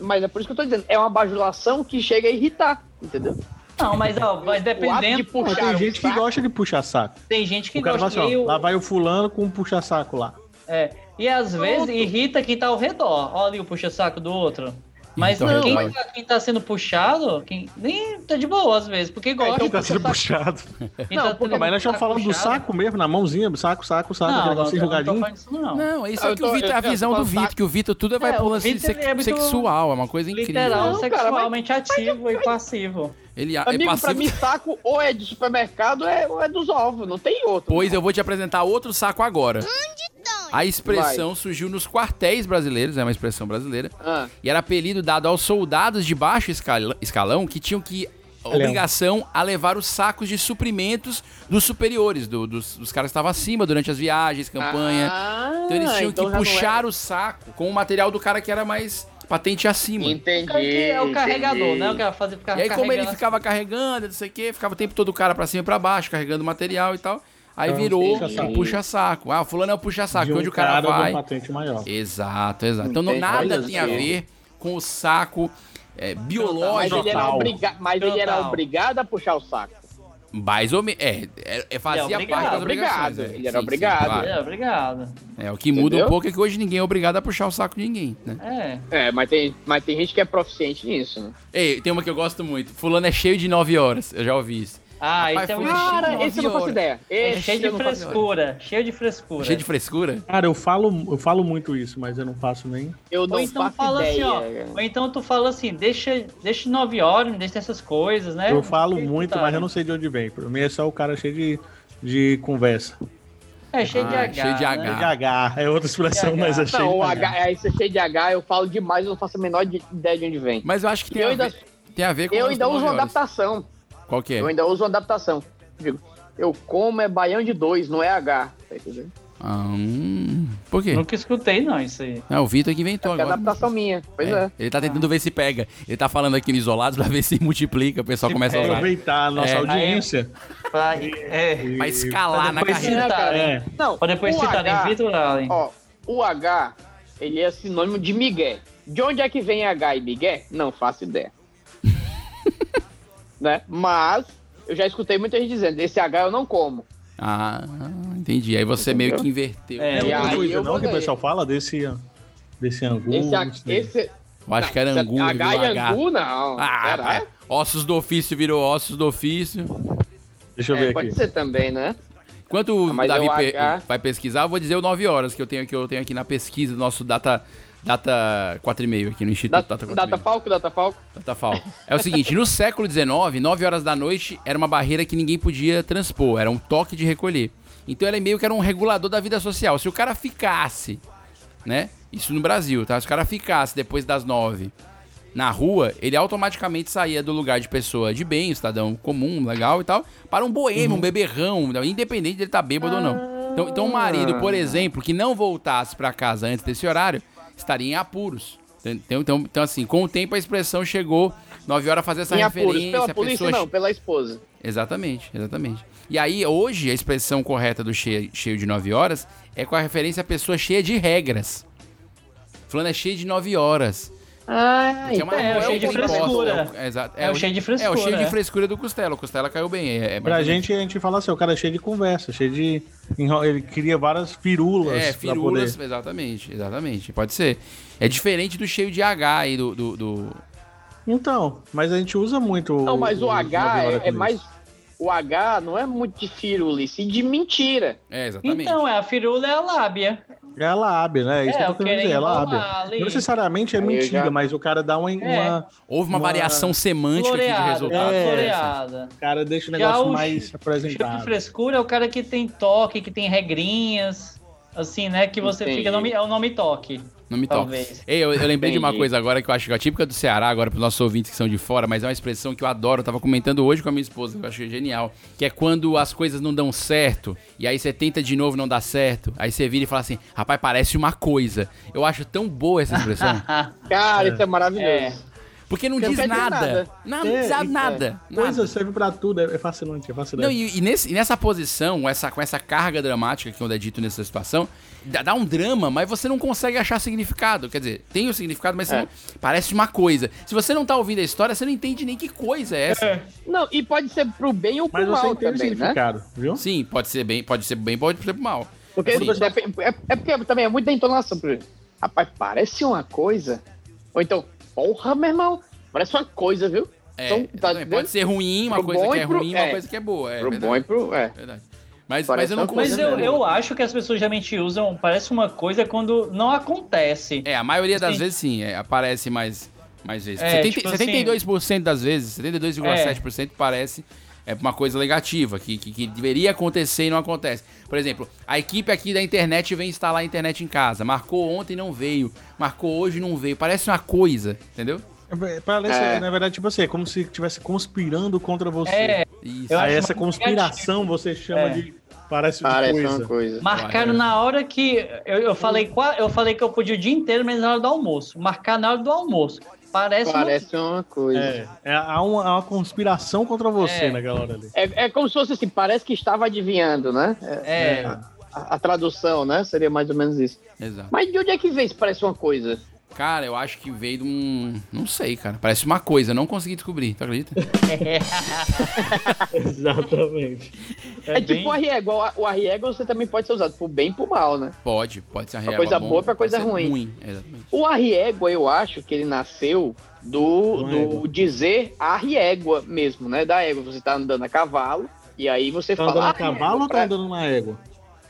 mas é por isso que eu tô dizendo. É uma bajulação que chega a irritar, entendeu? Não, mas, ó, mas O ato de dependendo. Pô, puxar tem gente que saco- gosta de puxar saco. Tem gente que O cara fala gosta assim, ó, meio- lá vai o fulano com um puxa-saco lá. É, e às vezes irrita quem tá ao redor. Olha ali o puxa-saco do outro. Mas ao quem, tá, quem tá sendo puxado, quem, nem tá de boa às vezes, porque gosta. Tá sendo puxado. Quem tá tendo Mas nós estamos saco falando do puxado- saco mesmo, na mãozinha, saco, saco, saco, Não, não, assim não, não jogadinho. falando disso não. Não, isso Eu é que o tô- Vitor, eu- a eu visão do Vitor, que o Vitor tudo vai É, pro o lance sex- ele é sexual, é uma coisa incrível. Literal, Não, cara, sexualmente ativo e passivo. Ele é Amigo, pra passivo. mim, saco ou é de supermercado ou é, ou é dos ovos, não tem outro. Pois eu vou te apresentar outro saco agora. A expressão surgiu nos quartéis brasileiros, é uma expressão brasileira. Ah. E era apelido dado aos soldados de baixo escalão que tinham que obrigação a levar os sacos de suprimentos dos superiores, do- dos, dos caras que estavam acima durante as viagens, campanha. Ah, então eles tinham então que puxar o saco com o material do cara que era mais patente acima. Entendi. É o carregador, entendi. né? O cara fazia ficar E aí, como ele carregando ficava carregando, não sei o quê, ficava o tempo todo o cara pra cima e pra baixo, carregando material e tal. Aí Então, virou puxa-saco. puxa-saco. Ah, fulano é o puxa-saco, De um onde o cara, cara vai. patente maior. Exato, exato. Então não, nada tem a só. ver com o saco é, Mas biológico. ele, era obriga... Mas ele era obrigado a puxar o saco. Mais ou menos. É, é, é, fazia é parte das obrigado, obrigações. obrigado. é. Ele era obrigado. claro. É, obrigado. É, o que muda Entendeu? um pouco é que hoje ninguém é obrigado a puxar o saco de ninguém, né? É. É, mas tem, mas tem gente que é proficiente nisso, né? Ei, tem uma que eu gosto muito. Fulano é cheio de 9 horas. Eu já ouvi isso. Ah, Rapaz, isso é de Cara, esse eu não faço ideia. É Esse cheio de frescura. Cheio de frescura. Cheio de frescura? Cara, eu falo, eu falo muito isso, mas eu não faço nem. Eu não Ou então faço fala ideia. assim, ó. Ou então tu fala assim, deixa, deixa 9 horas, deixa essas coisas, né? Eu falo muito, tá, mas eu não sei de onde vem. Pra mim é só o cara cheio de, de conversa. É cheio de Ah, H. cheio de né? H. Cheio de H, é outra expressão, H. mas é cheio Não, de H. H, é, esse é cheio de H, eu falo demais, eu não faço a menor de- ideia de onde vem. Mas eu acho que tem, Eu a, ainda- ver, tem a ver com Eu ainda uso uma 9 horas. adaptação. Qual que é? Eu ainda uso uma adaptação. Digo, eu como é baião de dois, não é H. Tá entendendo? Ah, hum, por quê? Nunca escutei, não, isso aí. É o Vitor que inventou É agora. adaptação minha. Pois é. Ele tá tentando ver se pega. Ele tá falando aqui no Isolados pra ver se multiplica, o pessoal começa a usar. Aproveitar a nossa É. audiência. Pra, é, Pra escalar na depois carreira. citar, É. Não, pra depois o citar H, em Vitor Allen. Ó, o H, ele é sinônimo de Miguel. De onde é que vem H e Miguel? Não faço ideia. Né? Mas eu já escutei muita gente dizendo, esse H eu não como. Ah, entendi. Aí você meio que inverteu. É, outra aí coisa, eu não, que o pessoal fala desse, desse angu. Esse, esse Eu acho que era angu, H virou e H. angu, não. Ah, Será? é. Ossos do ofício virou ossos do ofício. Deixa eu É, ver pode aqui. ser também, né? Enquanto o Ah, mas Davi é o pe- H. vai pesquisar, eu vou dizer o 9 horas que eu tenho, que eu tenho aqui na pesquisa do nosso data, data 4,5 aqui no Instituto Data, Data 4,5. data Falco, Data Falco. Data Fal. É o seguinte, no século XIX, 9 horas da noite era uma barreira que ninguém podia transpor, era um toque de recolher. Então ela meio que era um regulador da vida social. Se o cara ficasse, né? Isso no Brasil, tá? Se o cara ficasse depois das 9 na rua, ele automaticamente saía do lugar de pessoa de bem, cidadão comum, legal e tal, para um boêmio, um beberrão, independente dele estar bêbado ou não. Então, então um marido, por exemplo, que não voltasse para casa antes desse horário, estaria em apuros. Então, então, então, assim, com o tempo a expressão chegou, 9 horas fazer essa Em apuros, referência. pela a polícia pessoa não, pela esposa. Exatamente, exatamente. E aí, hoje, a expressão correta do cheio, cheio de 9 horas é com a referência a pessoa cheia de regras. Fulano é cheio de 9 horas. Ah, Porque uma- é o cheio de frescura. é o- exato, É o cheio de É o frescura, cheio de é. frescura do Costela. O Costela caiu bem. É, é Pra gente, a gente fala assim, o cara é cheio de conversa, cheio de. Ele cria várias firulas. É, pra firulas, poder- exatamente, exatamente. Pode ser. É diferente do cheio de H aí, do... do, do- Então, mas a gente usa muito. Não, mas o os H é, é mais. o H não é muito de firula, e sim de mentira. É, Então, é, a firula é a lábia. É a lábia, né? É isso É, que eu tô querendo dizer, é a queria lábia. enrolar ali. Não necessariamente é mentira, já- mas o cara dá uma. uma Houve uma variação semântica aqui de Floreada, resultado. É, floreada. O cara deixa o Já negócio o mais cheio de apresentado. frescura é o cara que tem toque, que tem regrinhas, assim, né? Que você Entendi. fica. Nome, é o nome toque. Não me. Talvez. Ei, eu, eu lembrei de uma Entendi. coisa agora que eu acho que é típica do Ceará, agora para os nossos ouvintes que são de fora, mas é uma expressão que eu adoro. Eu tava comentando hoje com a minha esposa, que eu achei genial. Que é quando as coisas não dão certo, e aí você tenta de novo e não dá certo. Aí você vira e fala assim, rapaz, parece uma coisa. Eu acho tão boa essa expressão. Cara, isso é maravilhoso. É. Porque não Porque não diz dizer nada. nada. Não, não É, diz é. nada. Coisa nada. serve pra tudo, é é fascinante, é fascinante. Não, e, e nesse- e nessa posição, essa, com essa carga dramática que é dito nessa situação, dá, dá um drama, mas você não consegue achar significado. Quer dizer, tem o significado, mas É. não- parece uma coisa. Se você não tá ouvindo a história, você não entende nem que coisa é essa. Não, e pode ser pro bem ou pro Mas você mal também, né? viu? Sim, pode ser bem, pode ser bem, pode ser mal. Porque Sim. depende- é, é porque também é muito da entonação. Por exemplo, rapaz, parece uma coisa. Ou então, porra, meu irmão, parece uma coisa, viu? É, Então, tá pode ser ruim, uma Pro coisa que é pro- ruim, uma é. coisa que é boa. É pro verdade. bom e pro. É. verdade. Mas, mas eu não uma coisa Mas eu, consigo. eu acho que as pessoas geralmente usam, parece uma coisa quando não acontece. É, a maioria das Sim. vezes sim, é, aparece mais, mais vezes. É, 70, tipo assim- 72% das vezes, 72,7% parece é uma coisa negativa, que, que, que deveria acontecer e não acontece. Por exemplo, a equipe aqui da internet vem instalar a internet em casa. Marcou ontem e não veio. Marcou hoje e não veio. Parece uma coisa, entendeu? É, Parece, É. na verdade, tipo assim, é como se estivesse conspirando contra você. É, Isso. Eu Aí acho essa conspiração você chama É. de. Parece, Parece coisa. uma coisa. Marcaram na hora que. Eu, eu, falei, eu falei que eu podia o dia inteiro, mas na hora do almoço. Marcar na hora do almoço. Parece, uma- Parece uma coisa. É, é, há, uma, há uma conspiração contra você É. naquela hora ali. É, é como se fosse assim, parece que estava adivinhando, né? É, É. a, a tradução, né? Seria mais ou menos isso. Exato. Mas de onde é que vem se parece uma coisa? Cara, eu acho que veio de um. Não sei, cara. Parece uma coisa, não consegui descobrir, tu acredita? Exatamente. É, tipo o arriégua. O arriégua você também pode ser usado pro bem e pro mal, né? Pode, pode ser uma Pra coisa bom, boa, pra pode coisa ser ruim. Exatamente. O arriégua, eu acho que ele nasceu do, do dizer arriégua mesmo, né? Da égua. Você tá andando a cavalo e aí você Tá fala. andando a cavalo ou pra- tá andando numa égua?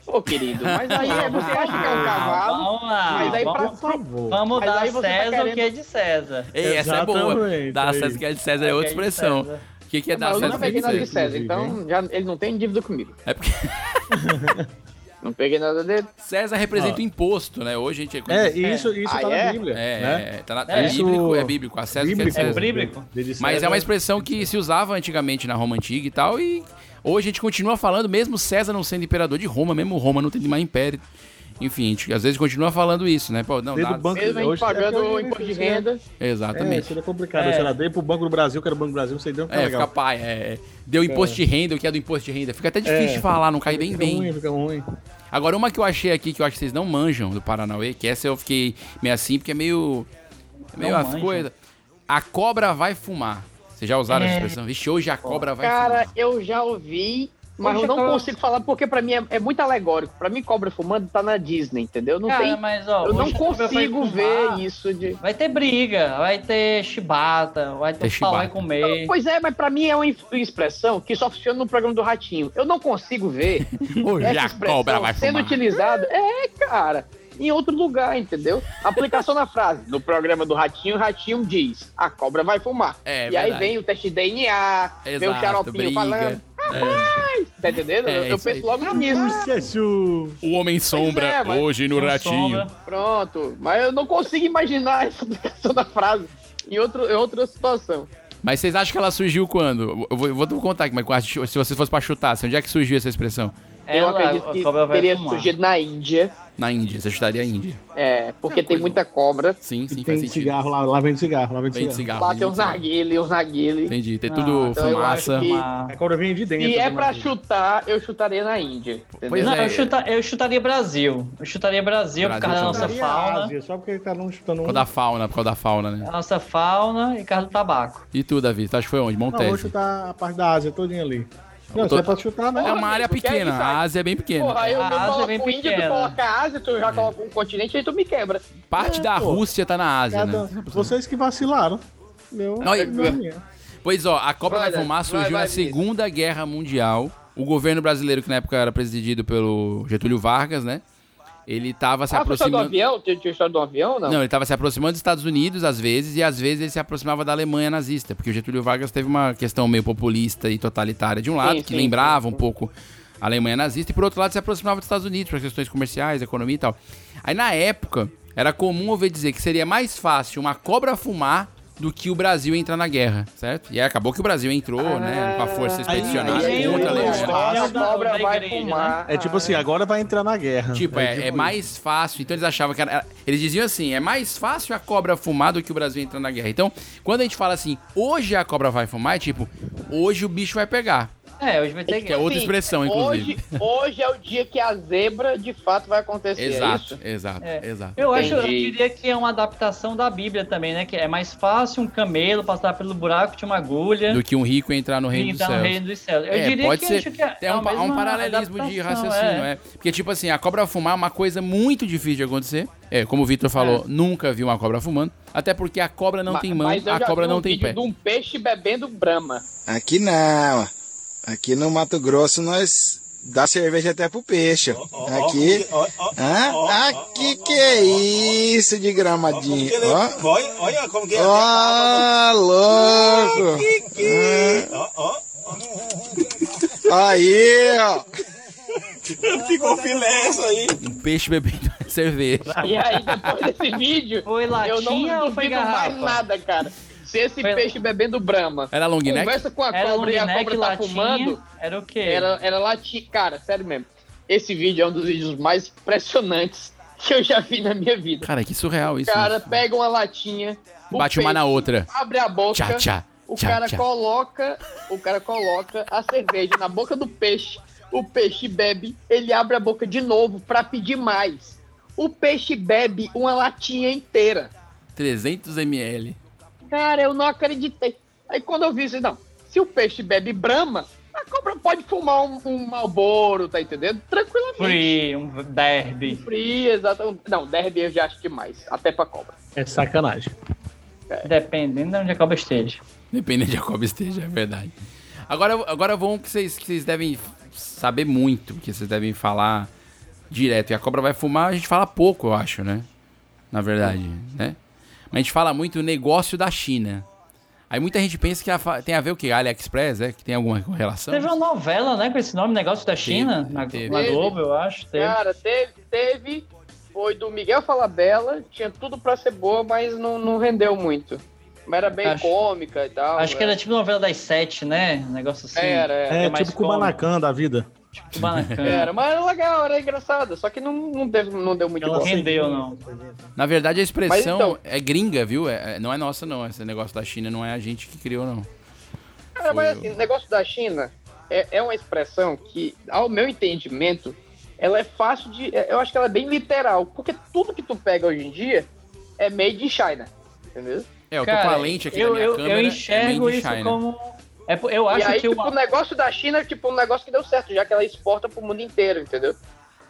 Ô, querido, mas aí é- você acha que é um cavalo, Vamos lá. mas aí pra... vamos, Por favor. vamos Mas dar tá César querendo- o que é de César. Ei, essa é boa. Dar aí. César que é de César é outra O que de expressão. César. O que, que é dar Mas eu César não que é de peguei nada de César? César, então já, ele não tem dívida comigo. É porque Não peguei nada dele. César representa Ó. o imposto, né? Hoje a gente É, isso, isso Ah, tá é? na Bíblia. É, né? é, tá na- É. é bíblico, é bíblico. A César que é de Bíblico. César. É bíblico. Mas é César. uma expressão que se usava antigamente na Roma Antiga e tal, e hoje a gente continua falando, mesmo César não sendo imperador de Roma, mesmo Roma não tendo mais império. Enfim, a gente às vezes continua falando isso, né? Pô, não, dá- o banco Mesmo a gente hoje- é pagando o imposto de é- renda. É, Exatamente. seria complicado. É. Se ela dei pro Banco do Brasil, que era o Banco do Brasil, você deu um É, fica pai, é. Deu imposto de renda, o que é do imposto de renda. Fica até difícil É. de falar, não cai bem fica bem. Ruim, fica ruim. Agora, uma que eu achei aqui, que eu acho que vocês não manjam do Paranauê, que essa eu fiquei meio assim, porque é meio. é meio Não as coisas. A cobra vai fumar. Vocês já usaram É. essa expressão? Vixe, hoje a cobra vai Cara, fumar. eu já ouvi, mas eu não cara. consigo falar porque pra mim é, é muito alegórico. Pra mim, cobra fumando tá na Disney, entendeu? Não Cara, tem. mas, ó, eu não cobra consigo fumar. ver isso de. Vai ter briga, vai ter chibata, vai ter vai chibata. comer. Pois é, mas pra mim é uma expressão que só funciona no programa do Ratinho. Eu não consigo ver Hoje essa a cobra vai sendo fumar. utilizada. É, cara. Em outro lugar, entendeu? Aplicação na frase. No programa do Ratinho, o Ratinho diz: a cobra vai fumar. É, e aí verdade. vem o teste de DNA, vem o Exato, xaropinho briga. falando. É. Tá entendendo? É, eu eu isso aí. penso logo nisso. Jesus. O Homem Sombra, é, mas- hoje no Ratinho. sombra. Pronto. Mas eu não consigo imaginar essa aplicação da frase em, outro, em outra situação. Mas vocês acham que ela surgiu quando? Eu vou, eu vou contar aqui, mas se você fosse pra chutar, assim, onde é que surgiu essa expressão? eu Ela, acredito a que teria fumar. surgido na Índia. Na Índia, você chutaria a Índia. É, porque tem muita cobra. Sim, sim, Tem faz sentido. cigarro lá, lá vende cigarro, lá vende Vem de cigarro. cigarro. Lá vem tem uns narguile, uns narguile. Entendi, tem Ah, tudo então eu fumaça. que- A cobra vem de dentro. Se é do pra chutar, eu chutaria na Índia. Entendeu? Pois Não, é. eu, chuta- eu chutaria Brasil. Eu chutaria Brasil, por Brasil causa da nossa fauna. Ásia, só porque ele tá não chutando Por um. causa da fauna, por causa da fauna, né? A nossa fauna e por causa do tabaco. E tu, Davi? Tu acha que foi onde? Não, vou Montese. chutar a parte da Ásia todinha ali. Não, tô- é pra chutar, né? É uma área é pequena, a Ásia é bem pequena. Porra, aí eu, A eu Ásia é coloco bem o Índia, tu pequena. coloca a Ásia, tu já coloca um continente, aí tu me quebra. Parte É, da pô. Rússia tá na Ásia, Cada- né? Vocês que vacilaram. Meu, Não, e- não é minha. Pois ó, a Cobra Vai, vai Fumar vai, surgiu vai, na Vinícius. Segunda Guerra Mundial. O governo brasileiro, que na época era presidido pelo Getúlio Vargas, né? Ele tava se Ah, foi só do aproximando. avião? Tinha tinha história do avião não? Não, ele tava se aproximando dos Estados Unidos às vezes, e às vezes ele se aproximava da Alemanha nazista, porque o Getúlio Vargas teve uma questão meio populista e totalitária de um lado, Sim, que sim, lembrava sim, um pouco a Alemanha nazista, e por outro lado se aproximava dos Estados Unidos para questões comerciais, economia e tal. Aí na época, era comum ouvir dizer que seria mais fácil uma cobra fumar do que o Brasil entrar na guerra, certo? E aí acabou que o Brasil entrou, né, com a força expedicionária aí, contra a aí, Alemanha. aí, A cobra da vai igreja, fumar. É tipo assim, agora vai entrar na guerra. Tipo, é, é mais fácil. Então eles achavam que era. Eles diziam assim: é mais fácil a cobra fumar do que o Brasil entrar na guerra. Então, quando a gente fala assim, hoje a cobra vai fumar, é tipo, hoje o bicho vai pegar. É, hoje vai ter Que é outra Sim, expressão, inclusive. Hoje, hoje é o dia que a zebra de fato vai acontecer. é Exato, isso? exato, É. exato. Eu acho, eu Entendi. diria que é uma adaptação da Bíblia também, né? Que é mais fácil um camelo passar pelo buraco de uma agulha Do que um rico entrar no reino dos entrar no céus. reino dos céus. Eu é, diria pode que ser. acho que é, é um, pa- um mesma paralelismo de raciocínio, é. Porque, tipo assim, a cobra fumar é uma coisa muito difícil de acontecer. É, como o Vitor falou, nunca vi uma cobra fumando. Até porque a cobra não Ma- tem mão, mas a cobra vi um não tem vídeo pé. de um peixe bebendo brama. Aqui não. Aqui no Mato Grosso nós dá cerveja até pro peixe. Aqui. Hã? Aqui que é isso de gramadinho. Ó. Olha, olha como que é. Ó, louco. Aí, ó. Ficou filé isso aí. Um peixe bebendo cerveja. E aí, depois desse vídeo, Foi eu não latinha ou foi duvido mais nada, cara. Se esse Foi- peixe bebendo brama Era long neck? conversa com a Era cobra e a neck, cobra tá latinha, fumando, Era o quê? era, era latinha. Cara, sério mesmo. Esse vídeo é um dos vídeos mais impressionantes que eu já vi na minha vida. Cara, que surreal O isso. cara pega uma latinha, o Bate uma na peixe outra. abre a boca, Tchá, tchá, o tchá, cara tchá. coloca, o cara coloca a cerveja na boca do peixe, o peixe bebe, ele abre a boca de novo pra pedir mais. O peixe bebe uma latinha inteira. 300 ml. Cara, eu não acreditei. Aí quando eu vi isso, não, se o peixe bebe brama, a cobra pode fumar um, um malboro, tá entendendo? Tranquilamente. Free, um derby. Free, exato. Não, derby eu já acho demais, até pra cobra. É sacanagem. Dependendo de onde a cobra esteja. Dependendo de a cobra esteja, é verdade. Agora, agora vão que vocês, que vocês devem saber muito, que vocês devem falar direto. E a cobra vai fumar, a gente fala pouco, eu acho, né? Na verdade, né? Mas a gente fala muito negócio da China. Aí muita gente pensa que a tem a ver o que? AliExpress, é? Que tem alguma relação? Teve uma novela, né, com esse nome, Negócio da China, na, teve. na Globo, eu acho. Teve. Cara, teve, teve, foi do Miguel Falabella, tinha tudo pra ser boa, mas não, não rendeu muito. Mas era bem Acho- cômica e tal. acho que era tipo novela das sete, né? Um negócio assim. Era, era. É, mais tipo Kubanacan da vida. Kubanacan. Era, mas era legal, era engraçado, só que não, não, deve, não deu muito Ela bom. rendeu, não. Na verdade, a expressão Mas então- é gringa, viu? É- é- não é nossa, não. Esse negócio da China não é a gente que criou, não. Cara, mas assim, o negócio da China é, é uma expressão que, ao meu entendimento, ela é fácil de. é- Eu acho que ela é bem literal, porque tudo que tu pega hoje em dia é made in China. Entendeu? É, eu tô Cara, com a lente aqui eu, na minha eu, câmera. eu é enxergo made in isso China. como. É, eu e acho aí, que tipo, o, o negócio da China é tipo um negócio que deu certo, já que ela exporta pro mundo inteiro, entendeu?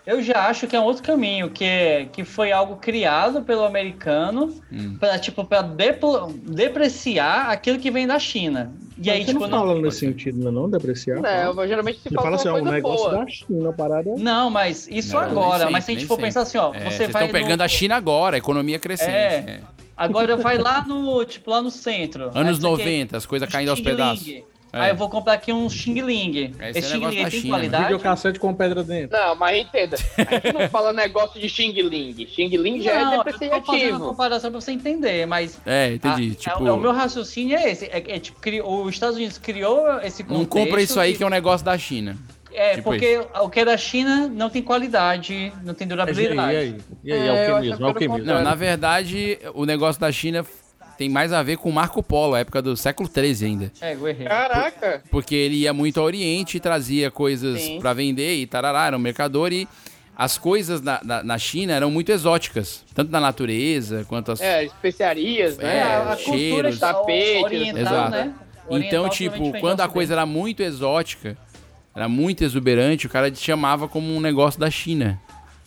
Eu já acho que é um outro caminho, que, que foi algo criado pelo americano Hum. para tipo, pra deplo- depreciar aquilo que vem da China. E aí, você tipo, não não. fala nesse sentido, não, é não depreciar? Não, mas geralmente se Você fala, fala assim, ó, um coisa negócio boa. da China, parada. Não, mas isso Não, agora. nem mas se a gente for pensar assim, ó, É, você vocês vai. estão pegando no... a China agora, a economia crescente. É. é. Agora vai lá no, tipo, lá no centro. Anos você quer- 90, as coisas caindo aos pedaços. É. Aí eu vou comprar aqui um Xing Ling. Esse é Esse Xing Ling tem China, qualidade? Videocassete com pedra dentro. Não, mas entenda. A gente não fala negócio de Xing Ling. Xing Ling já Não, é eu tô fazendo uma depreciativo. comparação pra você entender, mas... É, entendi. a- tipo, é- o meu raciocínio é esse. É, é tipo, criou, os Estados Unidos criou esse contexto... não compra isso aí que é um negócio da China. É, tipo porque o que é da China não tem qualidade, não tem E durabilidade. aí? E aí, É, é, eu o acho que mesmo? É o que pelo mesmo? Não, na verdade, o negócio da China tem mais a ver com Marco Polo, a época do século XIII ainda. É, eu errei. Caraca! Porque ele ia muito ao Oriente e trazia coisas pra vender e tarará, era um mercador e as coisas na, na, na China eram muito exóticas, tanto na natureza quanto as... É, especiarias, né? É, a cultura cheiros. está Tapete, oriental, Exato. né? Oriental Então, tipo, quando do a coisa Ocidente. era muito exótica, era muito exuberante, o cara chamava como um negócio da China,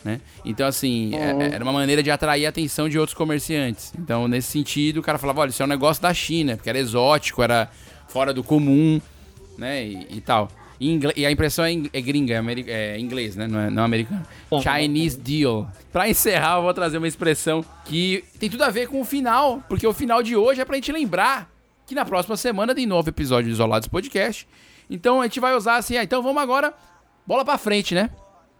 né? Então, assim, é- Uhum. era uma maneira de atrair a atenção de outros comerciantes. Então, nesse sentido, o cara falava, olha, isso é um negócio da China, porque era exótico, era fora do comum, né? E, e tal. E, e a impressão é, é gringa, é, é inglês, né? Não é não é americano. Chinese deal. Pra encerrar, eu vou trazer uma expressão que tem tudo a ver com o final, porque o final de hoje é pra gente lembrar que na próxima semana tem novo episódio do Isolados Podcast. Então a gente vai usar assim, ah, então vamos agora bola pra frente, né?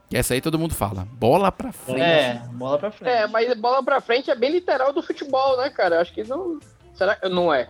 Que essa aí todo mundo fala. Bola pra frente. É, bola pra frente. É, mas bola pra frente é bem literal do futebol, né, cara? Acho que não. Será que não é?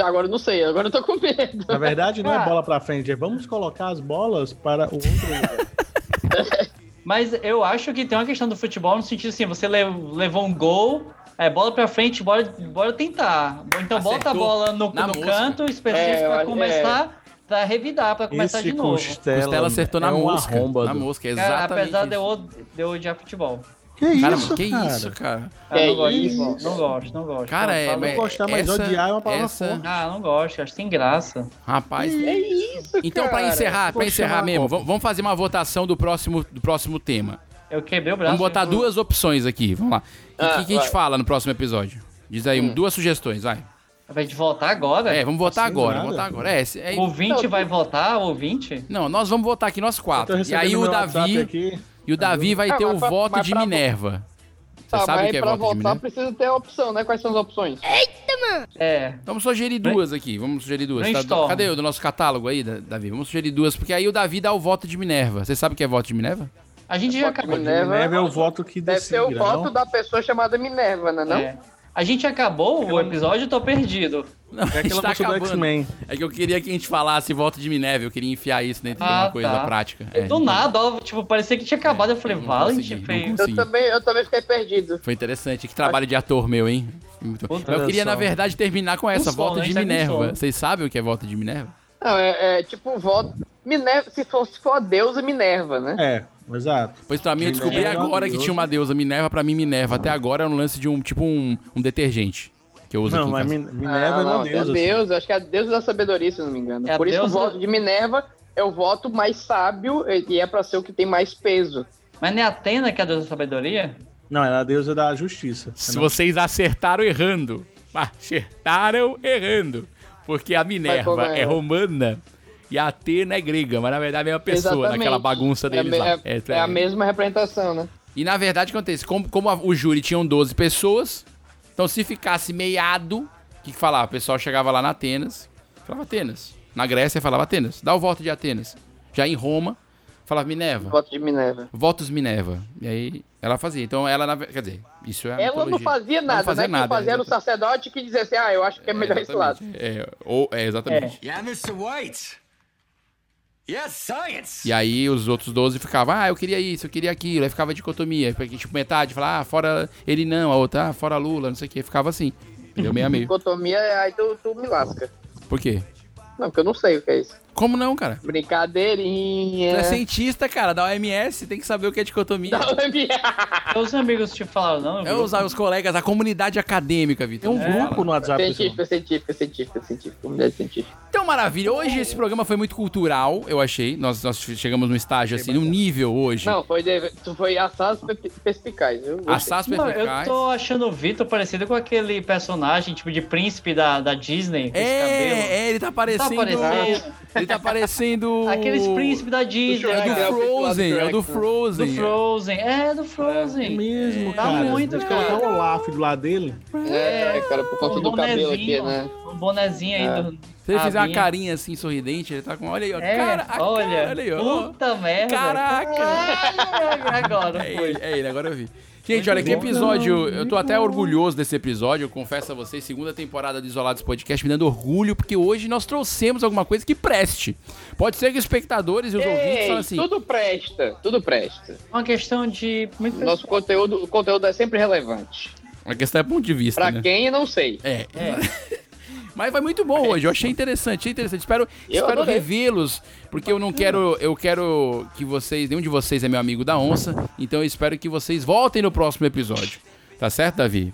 Agora eu não sei, agora eu tô com medo. Na verdade, não é Ah, bola pra frente, é vamos colocar as bolas para o outro lugar. Mas eu acho que tem uma questão do futebol no sentido assim, você le- levou um gol, é bola pra frente, bora, bora tentar. Então bota a Acertou bola no, no canto específico É, pra é. Pra revidar, pra começar Esse de novo. Costela, Costela acertou na é mosca. Na mosca, Cara, exatamente. apesar de isso. eu, od- de eu odiar futebol. Que Cara, isso, que cara? isso, cara? Ah, não, É gosto de isso. não gosto, não gosto. Cara, é. Mas gostar, mas essa- odiar é uma palavra essa- forte. Ah, não gosto, acho sem graça. Rapaz. É isso, Então, pra cara. encerrar, pra encerrar mesmo, vamos vamos fazer uma votação do próximo, do próximo tema. Eu quebrei o braço. Vamos botar duas opções aqui, vamos lá. O Ah, que, que a gente vai. fala no próximo episódio? Diz aí, Hum. duas sugestões, vai. Pra gente votar agora? É, vamos votar Assim, agora, nada. votar agora. É, é- O ouvinte vai votar, o ouvinte? Não, nós vamos votar aqui nós quatro. E aí o Davi, e o Davi vai Ah, ter mas o pra- voto de pra- Minerva. Você Tá, sabe o que é pra voto de votar Minerva? precisa ter a opção, né? Quais são as opções? É. Vamos sugerir duas aqui, vamos sugerir duas. Tá- cadê o do nosso catálogo aí, Da- Davi? Vamos sugerir duas, porque aí o Davi dá o voto de Minerva. Você sabe o que é voto de Minerva? A gente já de acabou. Minerva. Minerva é o voto que Deve ser o decide, voto não? da pessoa chamada Minerva, né? Não? É. A gente acabou o episódio, eu tô perdido. Não, É aquela do X-Men. É que eu queria que a gente falasse voto de Minerva, eu queria enfiar isso dentro de Ah, uma coisa tá. prática. É, Do nada, ó, tipo, parecia que tinha acabado. Eu falei, Não Valent, consegui, não feio. Eu também, eu também fiquei perdido. Foi interessante. Que trabalho de ator meu, hein? Muito bom. Puta, Mas eu queria, na verdade, terminar com essa, sono, voto a de tá com Minerva. Vocês sabem o que é voto de Minerva? Não, é, é tipo voto. Minerva, se for, se for a deusa Minerva, né? É, exato. Pois pra mim, eu descobri Minerva é agora que tinha uma deusa Minerva. Pra mim, Minerva até agora é um lance de um, tipo um, um detergente. Que eu uso Não, mas. Min- Minerva Ah, é uma deusa. É deusa, acho que é a deusa da sabedoria, se eu não me engano. É Por isso deusa- o voto de Minerva é o voto mais sábio e é pra ser o que tem mais peso. Mas não é Atena que é a deusa da sabedoria? Não, ela é a deusa da justiça. Se vocês acertaram errando. Acertaram errando. Porque a Minerva é? é romana e a Atena é grega, mas na verdade é a mesma pessoa, Exatamente. naquela bagunça É, deles me- lá. é- É, é a mesma representação, né? E na verdade o que acontece? Como, como a- o júri tinham 12 pessoas, então se ficasse meiado, o que, que falava? O pessoal chegava lá na Atenas, falava Atenas. Na Grécia falava Atenas, dá o voto de Atenas. Já em Roma, falava Minerva. Voto de Minerva. Votos Minerva. E aí ela fazia. Então ela, na quer dizer, isso é a Ela não fazia nada, não fazia né? Quem nada, fazia era o sacerdote que dizia assim, ah, eu acho que é melhor esse lado. É, ou, é, exatamente. Yeah, Mr. White. E aí os outros 12 ficavam, ah, eu queria isso, eu queria aquilo. Aí ficava dicotomia. Porque, tipo, metade falava, ah, fora ele não, a outra, ah, fora Lula, não sei o que. Ficava assim. Entendeu? Meio a meio. Dicotomia, aí tu, tu me lasca. Por quê? Não, porque eu não sei o que é isso. Como não, cara? Brincadeirinha. Tu é cientista, cara, da OMS, tem que saber o que é dicotomia. Seus amigos te falaram, não? É usar os colegas, a comunidade acadêmica, Vitor. Tem um grupo no WhatsApp. pessoal. Científica, científica, científica, científica, comunidade científica. Então, maravilha. Hoje esse programa foi muito cultural, eu achei. Nós, nós chegamos num estágio, assim, num nível hoje. Não, foi, de, tu foi assaz pe- perspicaz, viu? Assaz Não, eu perspicaz. tô achando o Vitor parecido com aquele personagem, tipo, de príncipe da, da Disney. É, é, ele tá parecendo. parecendo. Ele tá parecendo. Aqueles príncipes da Disney. É do. Frozen, é do Do Frozen. Frozen. É, do Frozen. É mesmo, Tá cara. muito, Deixa eu cara. colocar o Olaf do lado dele. É, cara, por conta Um do cabelo aqui, né? Um bonezinho aí É. do. Se ele fizer uma carinha assim, sorridente, ele tá com. Olha aí, ó. É, cara, olha, cara, olha aí, ó. puta merda. Caraca! Agora É foi. ele, é ele, agora eu vi. Gente, olha, que episódio. Eu tô até orgulhoso desse episódio, eu confesso a vocês. Segunda temporada do Isolados Podcast me dando orgulho, porque hoje nós trouxemos alguma coisa que preste. Pode ser que os espectadores e os ouvintes Ei, falem assim. tudo presta, tudo presta. Uma questão de. Muito Nosso conteúdo, o conteúdo é sempre relevante. A questão é ponto de vista. Pra né? quem eu não sei. É. Mas foi muito bom hoje, eu achei interessante, achei interessante. Espero, Eu espero revê-los, porque eu não quero, eu quero que vocês, nenhum de vocês é meu amigo da onça, então eu espero que vocês voltem no próximo episódio. Tá certo, Davi?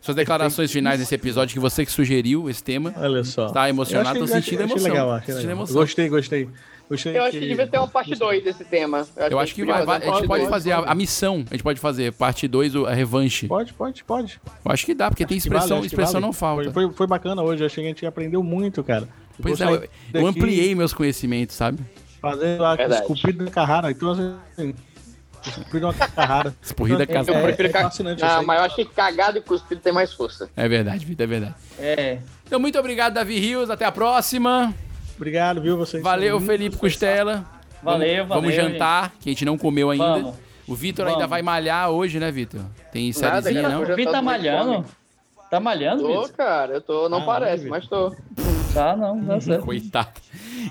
Suas declarações finais nesse episódio que você que sugeriu esse tema. Olha só. Tá emocionado, Eu tô sentindo achei emoção. legal, achei Sentindo legal. emoção. Gostei, gostei. Gostei Eu acho que devia ter uma parte 2 desse tema. Eu acho que podia vai, fazer vai- uma a gente pode dois. fazer a, a missão, a gente pode fazer parte 2, a revanche. Pode, pode, pode. Eu acho que dá, porque tem Acho que vale, expressão, acho que expressão vale. não falta. Foi, foi, foi bacana hoje, achei que a gente aprendeu muito, cara. Pois Vou é, eu, eu ampliei meus conhecimentos, sabe? Fazendo a esculpida da Carrara. Então, assim, esculpida uma Carrara. Escorrida Carrara. é- Eu prefiro é ca- fascinante Ah, mas eu acho que cagado e cuspido tem mais força. É verdade, Vitor, é verdade. É. Então, muito obrigado, Davi Rios. Até a próxima. Obrigado, viu, vocês. Valeu, Felipe Costela. Valeu, vamos, Vamos valeu, jantar, que a gente não comeu ainda. Vamos. O Vitor Vamos. ainda vai malhar hoje, né, Vitor? Tem sériezinha, não? O Vitor tô tá malhando? Tá malhando, Tô, Vitor? cara, eu tô. Não Ah, parece, Vitor. mas tô. Tá, não, tá certo. Coitado.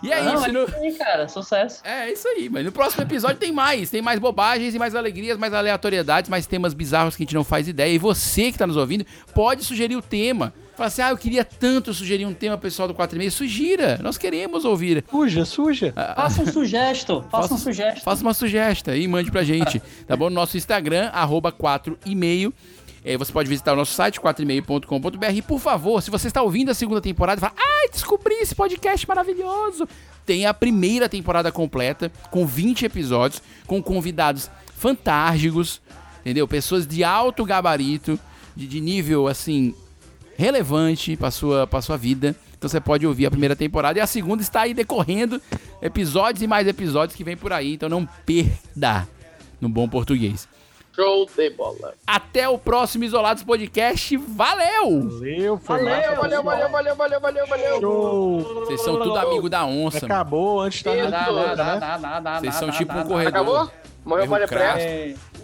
E é não, isso, é no... isso aí, cara. Sucesso. É isso aí, mas no próximo episódio tem mais. Tem mais bobagens e mais alegrias, mais aleatoriedades, mais temas bizarros que a gente não faz ideia. E você que tá nos ouvindo, pode sugerir o tema. Fala assim, ah, eu queria tanto sugerir um tema pessoal do 4 e meio. Sugira, nós queremos ouvir. Suja, suja. Faça um sugesto. Faça um sugesto. Faça uma sugestão e mande pra gente, tá bom? No nosso Instagram, arroba 4 e meio. É, você pode visitar o nosso site, 4e-mail.com.br. E, por favor, se você está ouvindo a segunda temporada e fala, ai, descobri esse podcast maravilhoso. Tem a primeira temporada completa, com 20 episódios, com convidados fantásticos, entendeu? Pessoas de alto gabarito, de, de nível, assim, relevante pra sua, pra sua vida. Então você pode ouvir a primeira temporada e a segunda está aí decorrendo episódios e mais episódios que vem por aí. Então não perda no bom português. Show de bola. Até o próximo Isolados Podcast. Valeu! Valeu, foi Valeu, valeu, valeu, valeu, valeu, valeu, valeu. Show. Vocês são tudo amigo da onça. Acabou antes da Nada, nada, nada, nada, Vocês são tipo um corredor. Acabou? Morreu Maria. Preá?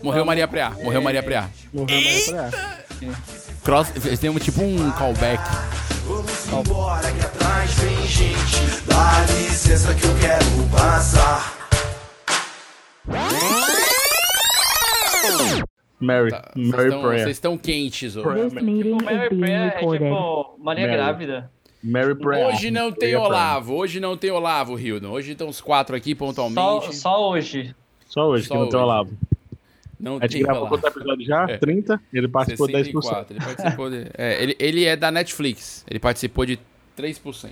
Morreu Maria Preá. Morreu Maria Preá. Morreu mais pra Cross, eles têm um, tipo um callback. Vamos embora que atrás vem gente. Dá licença que eu quero passar. Mary, Tá, Vocês Mary estão- Prayer. vocês estão quentes hoje. Tipo, Mary Prayer é tipo Maria Mary. Grávida. Mary Prayer. Hoje não tem Prayer. Olavo. Hoje não tem Olavo, Hildon. Hoje estão os quatro aqui Só, pontualmente. só hoje. Só hoje Só que não tem. Olavo. Não A gente tem gravou quanto episódio já? É. 30? Ele participou de 10%. 64. Ele participou de... é, ele, ele é da Netflix. Ele participou de 3%.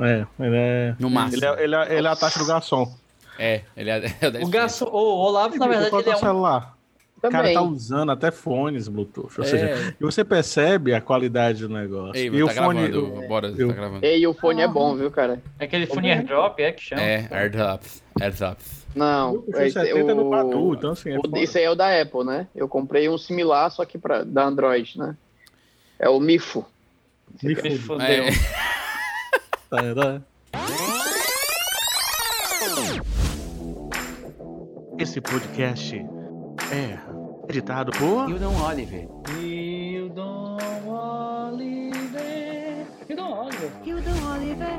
É, ele é. No máximo. Ele é, ele é, ele é a taxa do garçom. É, ele é, é da O, garçom, o Olavo, na verdade, ele é é o um... celular? O cara tá usando até fones Bluetooth. Ou É. seja, e você percebe a qualidade do negócio. Ei, e o tá fone. gravando. Bora, eu- tá gravando. Ei, o fone é bom, viu, cara? Aquele fone airdrop, é que chama. É, AirDrops. AirDrops. Não, O 70 é no Patu, então assim. É o- esse aí é o da Apple, né? Eu comprei um similar, só que pra, da Android, né? É o Mifo. Me fudeu. É. Tará. Esse podcast é editado por Hildon Oliver. Hildon Oliver. Hildon Oliver. Hildon Oliver.